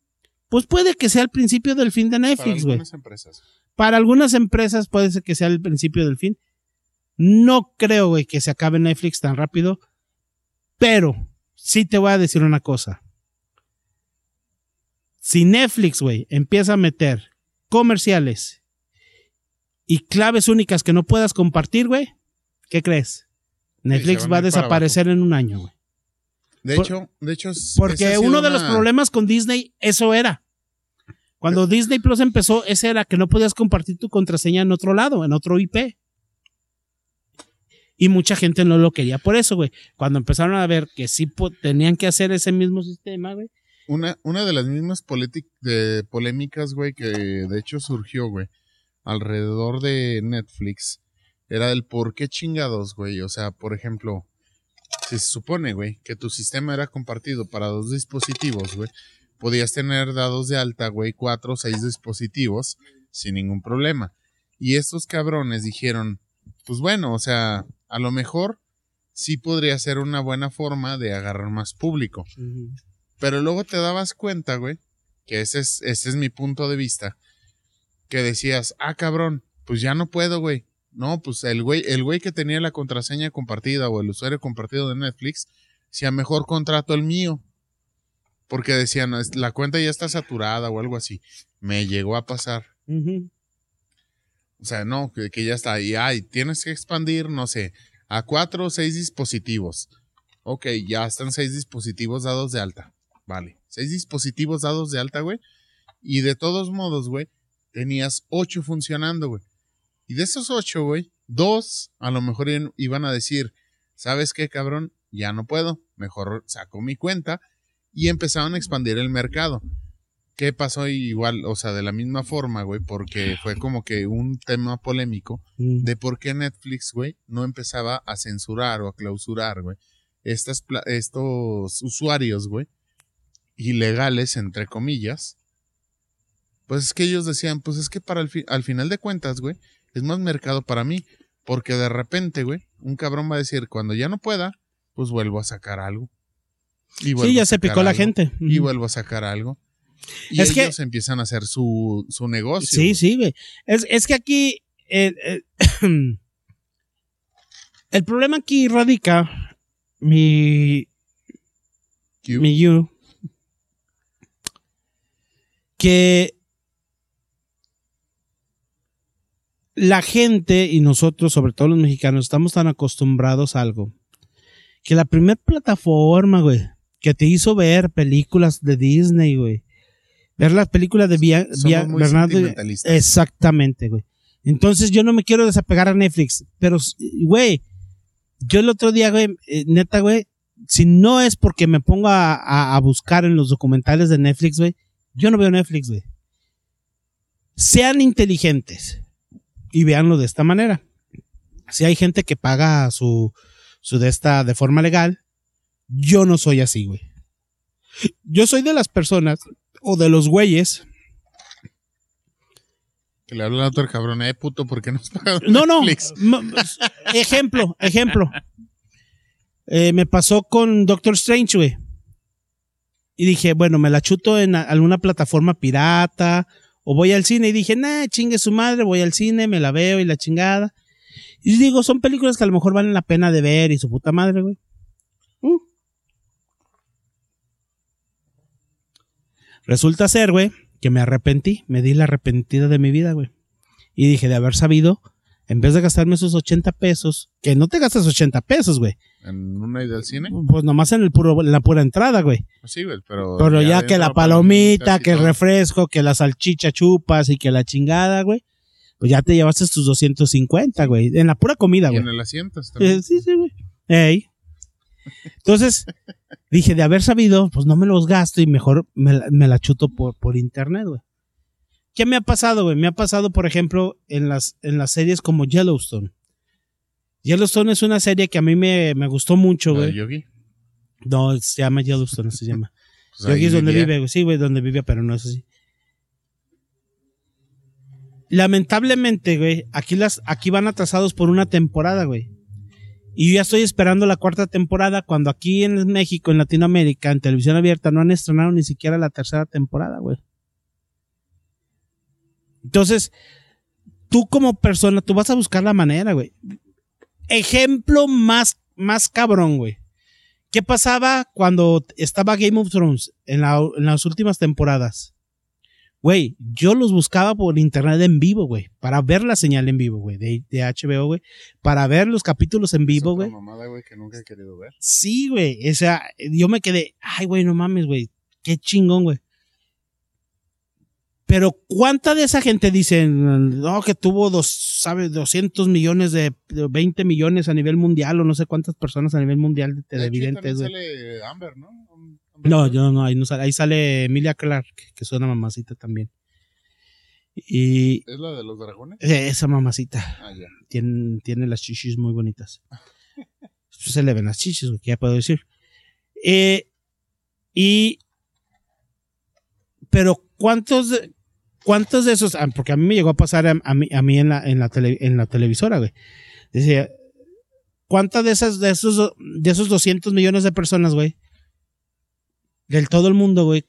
Pues puede que sea el principio del fin de Para Netflix, güey. algunas empresas. Para algunas empresas puede ser que sea el principio del fin. No creo, güey, que se acabe Netflix tan rápido. Pero sí te voy a decir una cosa. Si Netflix, güey, empieza a meter comerciales y claves únicas que no puedas compartir, güey, ¿qué crees? Netflix va a desaparecer en un año, güey. De Por- hecho, de hecho. es- Porque uno de los problemas con Disney, eso era. Cuando Disney Plus empezó, ese era que no podías compartir tu contraseña en otro lado, en otro IP. Y mucha gente no lo quería por eso, güey. Cuando empezaron a ver que sí tenían que hacer ese mismo sistema, güey. Una, una de las mismas de polémicas, güey, que de hecho surgió, güey, alrededor de Netflix era el por qué chingados, güey. O sea, por ejemplo, si se supone, güey, que tu sistema era compartido para dos dispositivos, güey, podías tener dados de alta, güey, cuatro o seis dispositivos sin ningún problema. Y estos cabrones dijeron, pues bueno, o sea, a lo mejor sí podría ser una buena forma de agarrar más público. Pero luego te dabas cuenta, güey, que ese es, ese es mi punto de vista, que decías, ah, cabrón, pues ya no puedo, güey. No, pues el güey, el güey que tenía la contraseña compartida o el usuario compartido de Netflix, si a mejor contrato el mío. Porque decían, la cuenta ya está saturada o algo así. Me llegó a pasar. O sea, no, que, ya está. Y ay, tienes que expandir, no sé, a cuatro o seis dispositivos. Ok, ya están seis dispositivos dados de alta. Vale. Seis dispositivos dados de alta, güey. Y de todos modos, güey, tenías ocho funcionando, güey. Y de esos ocho, güey, dos a lo mejor iban a decir, ¿sabes qué, cabrón? Ya no puedo, mejor saco mi cuenta. Y empezaron a expandir el mercado. ¿Qué pasó igual? O sea, de la misma forma, güey, porque fue como que un tema polémico mm. de por qué Netflix, güey, no empezaba a censurar o a clausurar, güey, estas, estos usuarios, güey, ilegales, entre comillas. Pues es que ellos decían, pues es que para el al final de cuentas, güey, es más mercado para mí. Porque de repente, güey, un cabrón va a decir, cuando ya no pueda, pues vuelvo a sacar algo. Y sí, ya se picó la gente. Y vuelvo a sacar algo. Y es ellos que, empiezan a hacer su, su negocio. Sí, sí, güey. Es, que aquí. Eh, eh, [CLEARS THROAT] el problema aquí radica. Mi. Mi you. Que la gente y nosotros, sobre todo los mexicanos, estamos tan acostumbrados a algo. Que la primera plataforma, güey, que te hizo ver películas de Disney, güey. Ver las películas de Via, Bernardo. Exactamente, güey. Entonces yo no me quiero desapegar a Netflix. Pero, güey, yo el otro día, güey, eh, neta, güey, si no es porque me pongo a, a buscar en los documentales de Netflix, güey, yo no veo Netflix, güey. Sean inteligentes y véanlo de esta manera. Si hay gente que paga su, su de esta de forma legal, yo no soy así, güey. Yo soy de las personas o de los güeyes que le hablan a otro cabrón, eh, puto, ¿por qué no has pagado No, no. ejemplo, ejemplo. Eh, me pasó con Doctor Strange, güey. Y dije, bueno, me la chuto en alguna plataforma pirata o voy al cine y dije, nah, chingue su madre, voy al cine, me la veo y la chingada. Y digo, son películas que a lo mejor valen la pena de ver y su puta madre, güey. Mm. Resulta ser, güey, que me arrepentí, me di la arrepentida de mi vida, güey. Y dije, de haber sabido, en vez de gastarme esos 80 pesos, que no te gastas 80 pesos, güey. ¿En una ida al cine? Pues nomás en, el puro, la pura entrada, güey. Pues sí, güey, pero... Pero ya, que la palomita, que el refresco, que la salchicha chupas y que la chingada, güey. Pues ya te llevaste tus 250, güey. En la pura comida, güey. En el asiento también. Eh, sí, sí, güey. Ey. Entonces, [LAUGHS] dije, de haber sabido, pues no me los gasto y mejor me, me la chuto por, por internet, güey. ¿Qué me ha pasado, güey? Me ha pasado, por ejemplo, en las, en las series como Yellowstone. Yellowstone es una serie que a mí me, me gustó mucho, güey. Yogi? No, se llama Yellowstone, se llama. [LAUGHS] Pues Yogi es donde vive, güey. Sí, güey, donde vive, pero no es así. Lamentablemente, güey, aquí, las, aquí van atrasados por una temporada, güey. Y yo ya estoy esperando la cuarta temporada cuando aquí en México, en Latinoamérica, en televisión abierta, no han estrenado ni siquiera la tercera temporada, güey. Entonces, tú como persona, tú vas a buscar la manera, güey. Ejemplo más, más cabrón, güey. ¿Qué pasaba cuando estaba Game of Thrones en, las últimas temporadas? Güey, yo los buscaba por internet en vivo, güey, para ver la señal en vivo, güey, de, de, HBO, güey, para ver los capítulos en vivo, güey. mamada, güey, que nunca he querido ver. Sí, güey, o sea, yo me quedé, ay, güey, no mames, güey, qué chingón, güey. Pero ¿cuánta de esa gente dicen, no, que tuvo dos, sabe, 200 millones de, 20 millones a nivel mundial o no sé cuántas personas a nivel mundial de televidentes, güey? sale Amber, ¿no? No, yo no, ahí no sale, ahí sale Emilia Clark, que es una mamacita también. Y ¿Es la de los dragones? eh, esa mamacita Ah, ya. tiene, tiene las chichis muy bonitas. [LAUGHS] Se le ven las chichis, que ya puedo decir. Eh, y. Pero, ¿cuántos de, cuántos de esos? ah, Porque a mí me llegó a pasar a, a mí, a mí en, la, en, la tele- en la televisora, güey. Decía, ¿cuántas de esas, de esos, de esos 200 millones de personas, güey? Del todo el mundo, güey.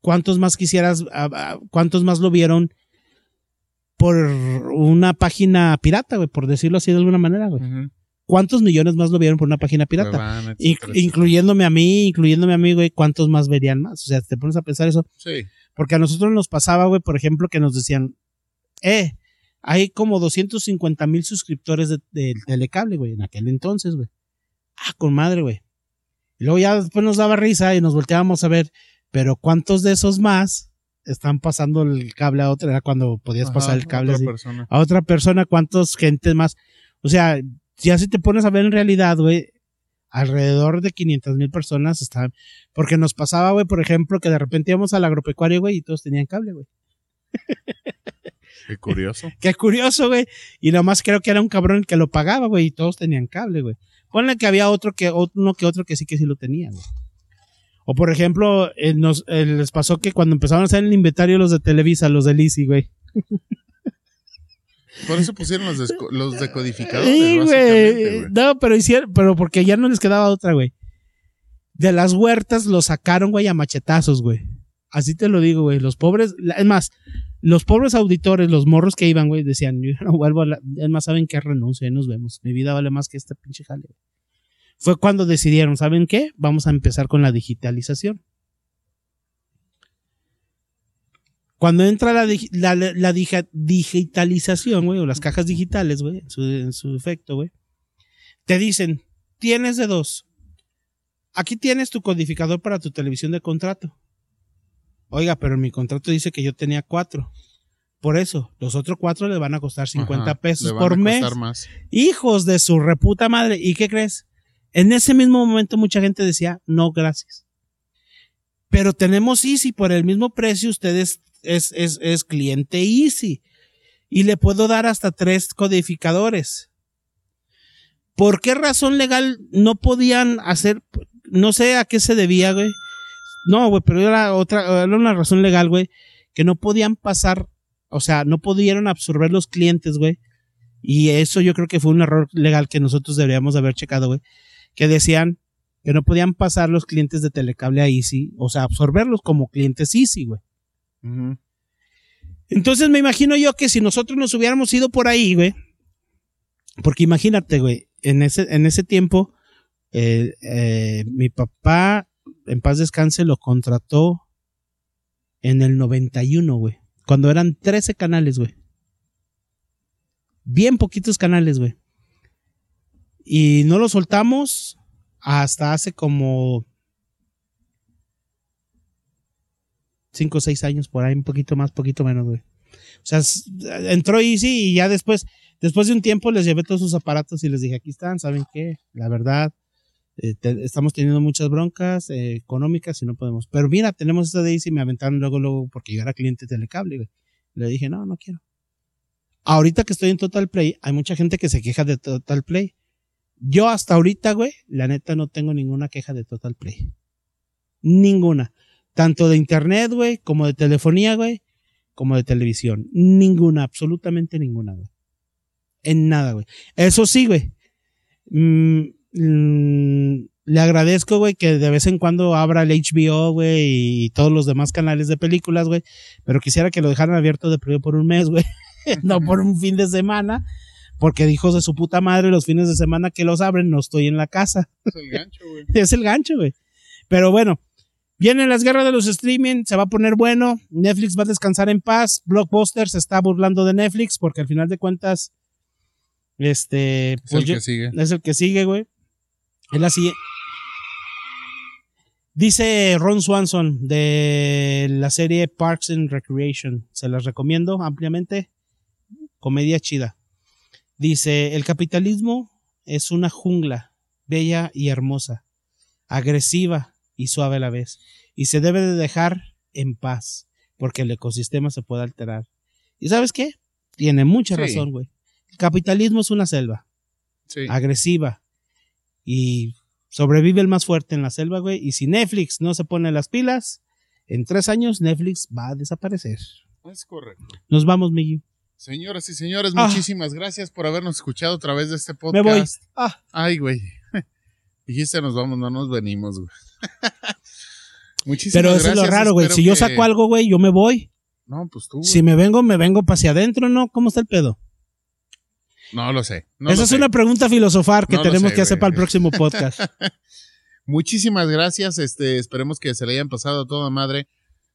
¿Cuántos más quisieras, cuántos más lo vieron por una página pirata, güey? Por decirlo así de alguna manera, güey. ¿Cuántos millones más lo vieron por una página pirata? Inc- incluyéndome a mí, incluyéndome a mí, güey, ¿cuántos más verían más? O sea, te pones a pensar eso. Sí. Porque a nosotros nos pasaba, güey, por ejemplo, que nos decían, eh, hay como 250 mil suscriptores de- del telecable, güey, en aquel entonces, güey. Ah, con madre, güey. Y luego ya después nos daba risa y nos volteábamos a ver, pero ¿cuántos de esos más están pasando el cable a otra? Era cuando podías Ajá, pasar el cable otra así persona. a otra persona, cuántos gente más. O sea, ya si te pones a ver en realidad, güey, alrededor de 500 mil personas estaban. Porque nos pasaba, güey, por ejemplo, que de repente íbamos al agropecuario, güey, y todos tenían cable, güey. Qué curioso. [LAUGHS] Qué curioso, güey. Y nomás creo que era un cabrón el que lo pagaba, güey, y todos tenían cable, güey. Ponle que había otro que, uno que otro que sí que sí lo tenía, güey. O por ejemplo, eh, nos, eh, les pasó que cuando empezaron a hacer el inventario los de Televisa, los de Lisi, güey. [LAUGHS] Por eso pusieron los, los decodificadores, Sí, güey. No, pero hicieron, pero porque ya no les quedaba otra, güey. De las huertas lo sacaron, güey, a machetazos, güey. Así te lo digo, güey. Los pobres, es más, los pobres auditores, los morros que iban, güey, decían, yo no vuelvo a la, es más, ¿saben qué? Renuncio, ya nos vemos. Mi vida vale más que este pinche jale. Fue cuando decidieron, ¿saben qué? Vamos a empezar con la digitalización. Cuando entra la, digi- la, la- la dija- digitalización, güey, o las cajas digitales, güey, en su, en su efecto, güey, te dicen, tienes de dos. Aquí tienes tu codificador para tu televisión de contrato. Oiga, pero en mi contrato dice que yo tenía cuatro. Por eso, los otros cuatro le van a costar 50 Ajá, pesos le van por a mes. más. Hijos de su reputa madre. ¿Y qué crees? En ese mismo momento mucha gente decía, no, gracias. Pero tenemos Easy por el mismo precio, ustedes es, es, es cliente Easy. Y le puedo dar hasta tres codificadores. ¿Por qué razón legal no podían hacer? No sé a qué se debía, güey. No, güey, pero era otra, era una razón legal, güey, que no podían pasar, o sea, no pudieron absorber los clientes, güey. Y eso yo creo que fue un error legal que nosotros deberíamos haber checado, güey. Que decían que no podían pasar los clientes de Telecable a Easy, o sea, absorberlos como clientes Easy, güey. Entonces me imagino yo que si nosotros nos hubiéramos ido por ahí, güey. Porque imagínate, güey, en ese, en ese tiempo, eh, eh, mi papá, en paz descanse, lo contrató en el 91, güey. Cuando eran 13 canales, güey. Bien poquitos canales, güey. Y no lo soltamos hasta hace como 5 o 6 años por ahí, un poquito más, poquito menos, güey. O sea, entró Easy y ya después, después de un tiempo les llevé todos sus aparatos y les dije, aquí están, ¿saben qué? La verdad, eh, te- estamos teniendo muchas broncas eh, económicas y no podemos. Pero mira, tenemos esta de Easy y me aventaron luego, luego, porque yo era cliente de telecable, güey. Le dije, no, no quiero. Ahorita que estoy en Total Play, hay mucha gente que se queja de Total Play. Yo hasta ahorita, güey, la neta no tengo ninguna queja de Total Play. Ninguna. Tanto de internet, güey, como de telefonía, güey, como de televisión. Ninguna, absolutamente ninguna, güey. En nada, güey. Eso sí, güey. Mm, mm, le agradezco, güey, que de vez en cuando abra el HBO, güey, y todos los demás canales de películas, güey. Pero quisiera que lo dejaran abierto de periodo por un mes, güey. [LAUGHS] no por un fin de semana. Porque hijos de su puta madre, los fines de semana que los abren, no estoy en la casa. Es el gancho, güey. [LAUGHS] es el gancho, güey. Pero bueno, vienen las guerras de los streaming, se va a poner bueno. Netflix va a descansar en paz. Blockbuster se está burlando de Netflix porque al final de cuentas, este, Es pues el yo- que sigue. es el que sigue, güey. Es la siguiente. Dice Ron Swanson de la serie Parks and Recreation. Se las recomiendo ampliamente. Comedia chida. Dice, el capitalismo es una jungla, bella y hermosa, agresiva y suave a la vez, y se debe de dejar en paz, porque el ecosistema se puede alterar. ¿Y sabes qué? Tiene mucha Sí. razón, güey. El capitalismo es una selva Sí. agresiva y sobrevive el más fuerte en la selva, güey. Y si Netflix no se pone las pilas, en tres años Netflix va a desaparecer. Es correcto. Nos vamos, Miggy. Señoras y señores, Ah. muchísimas gracias por habernos escuchado a través de este Me podcast. voy. Ah, Ay, güey. [LAUGHS] Dijiste nos vamos, no nos venimos, güey. [LAUGHS] Muchísimas pero eso gracias. es lo raro, güey. Si yo que- saco algo, güey, yo me voy. No, pues tú. güey. Si me vengo, me vengo para hacia adentro, ¿no? ¿Cómo está el pedo? No lo sé. no Esa lo es sé. una pregunta filosofar que No tenemos sé, que hacer güey. para el próximo podcast. [LAUGHS] Muchísimas gracias. Este, esperemos que se le hayan pasado a toda madre.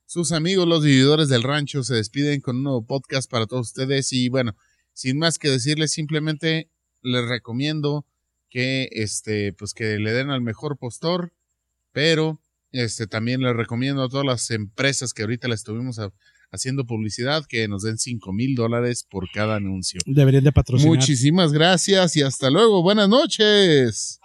Sus amigos, los vividores del rancho, se despiden con un nuevo podcast para todos ustedes. Y bueno, sin más que decirles, simplemente les recomiendo que este, pues que le den al mejor postor, pero este también les recomiendo a todas las empresas que ahorita le estuvimos a- haciendo publicidad que nos den 5 mil dólares por cada anuncio. Deberían de patrocinar. Muchísimas gracias y hasta luego. Buenas noches.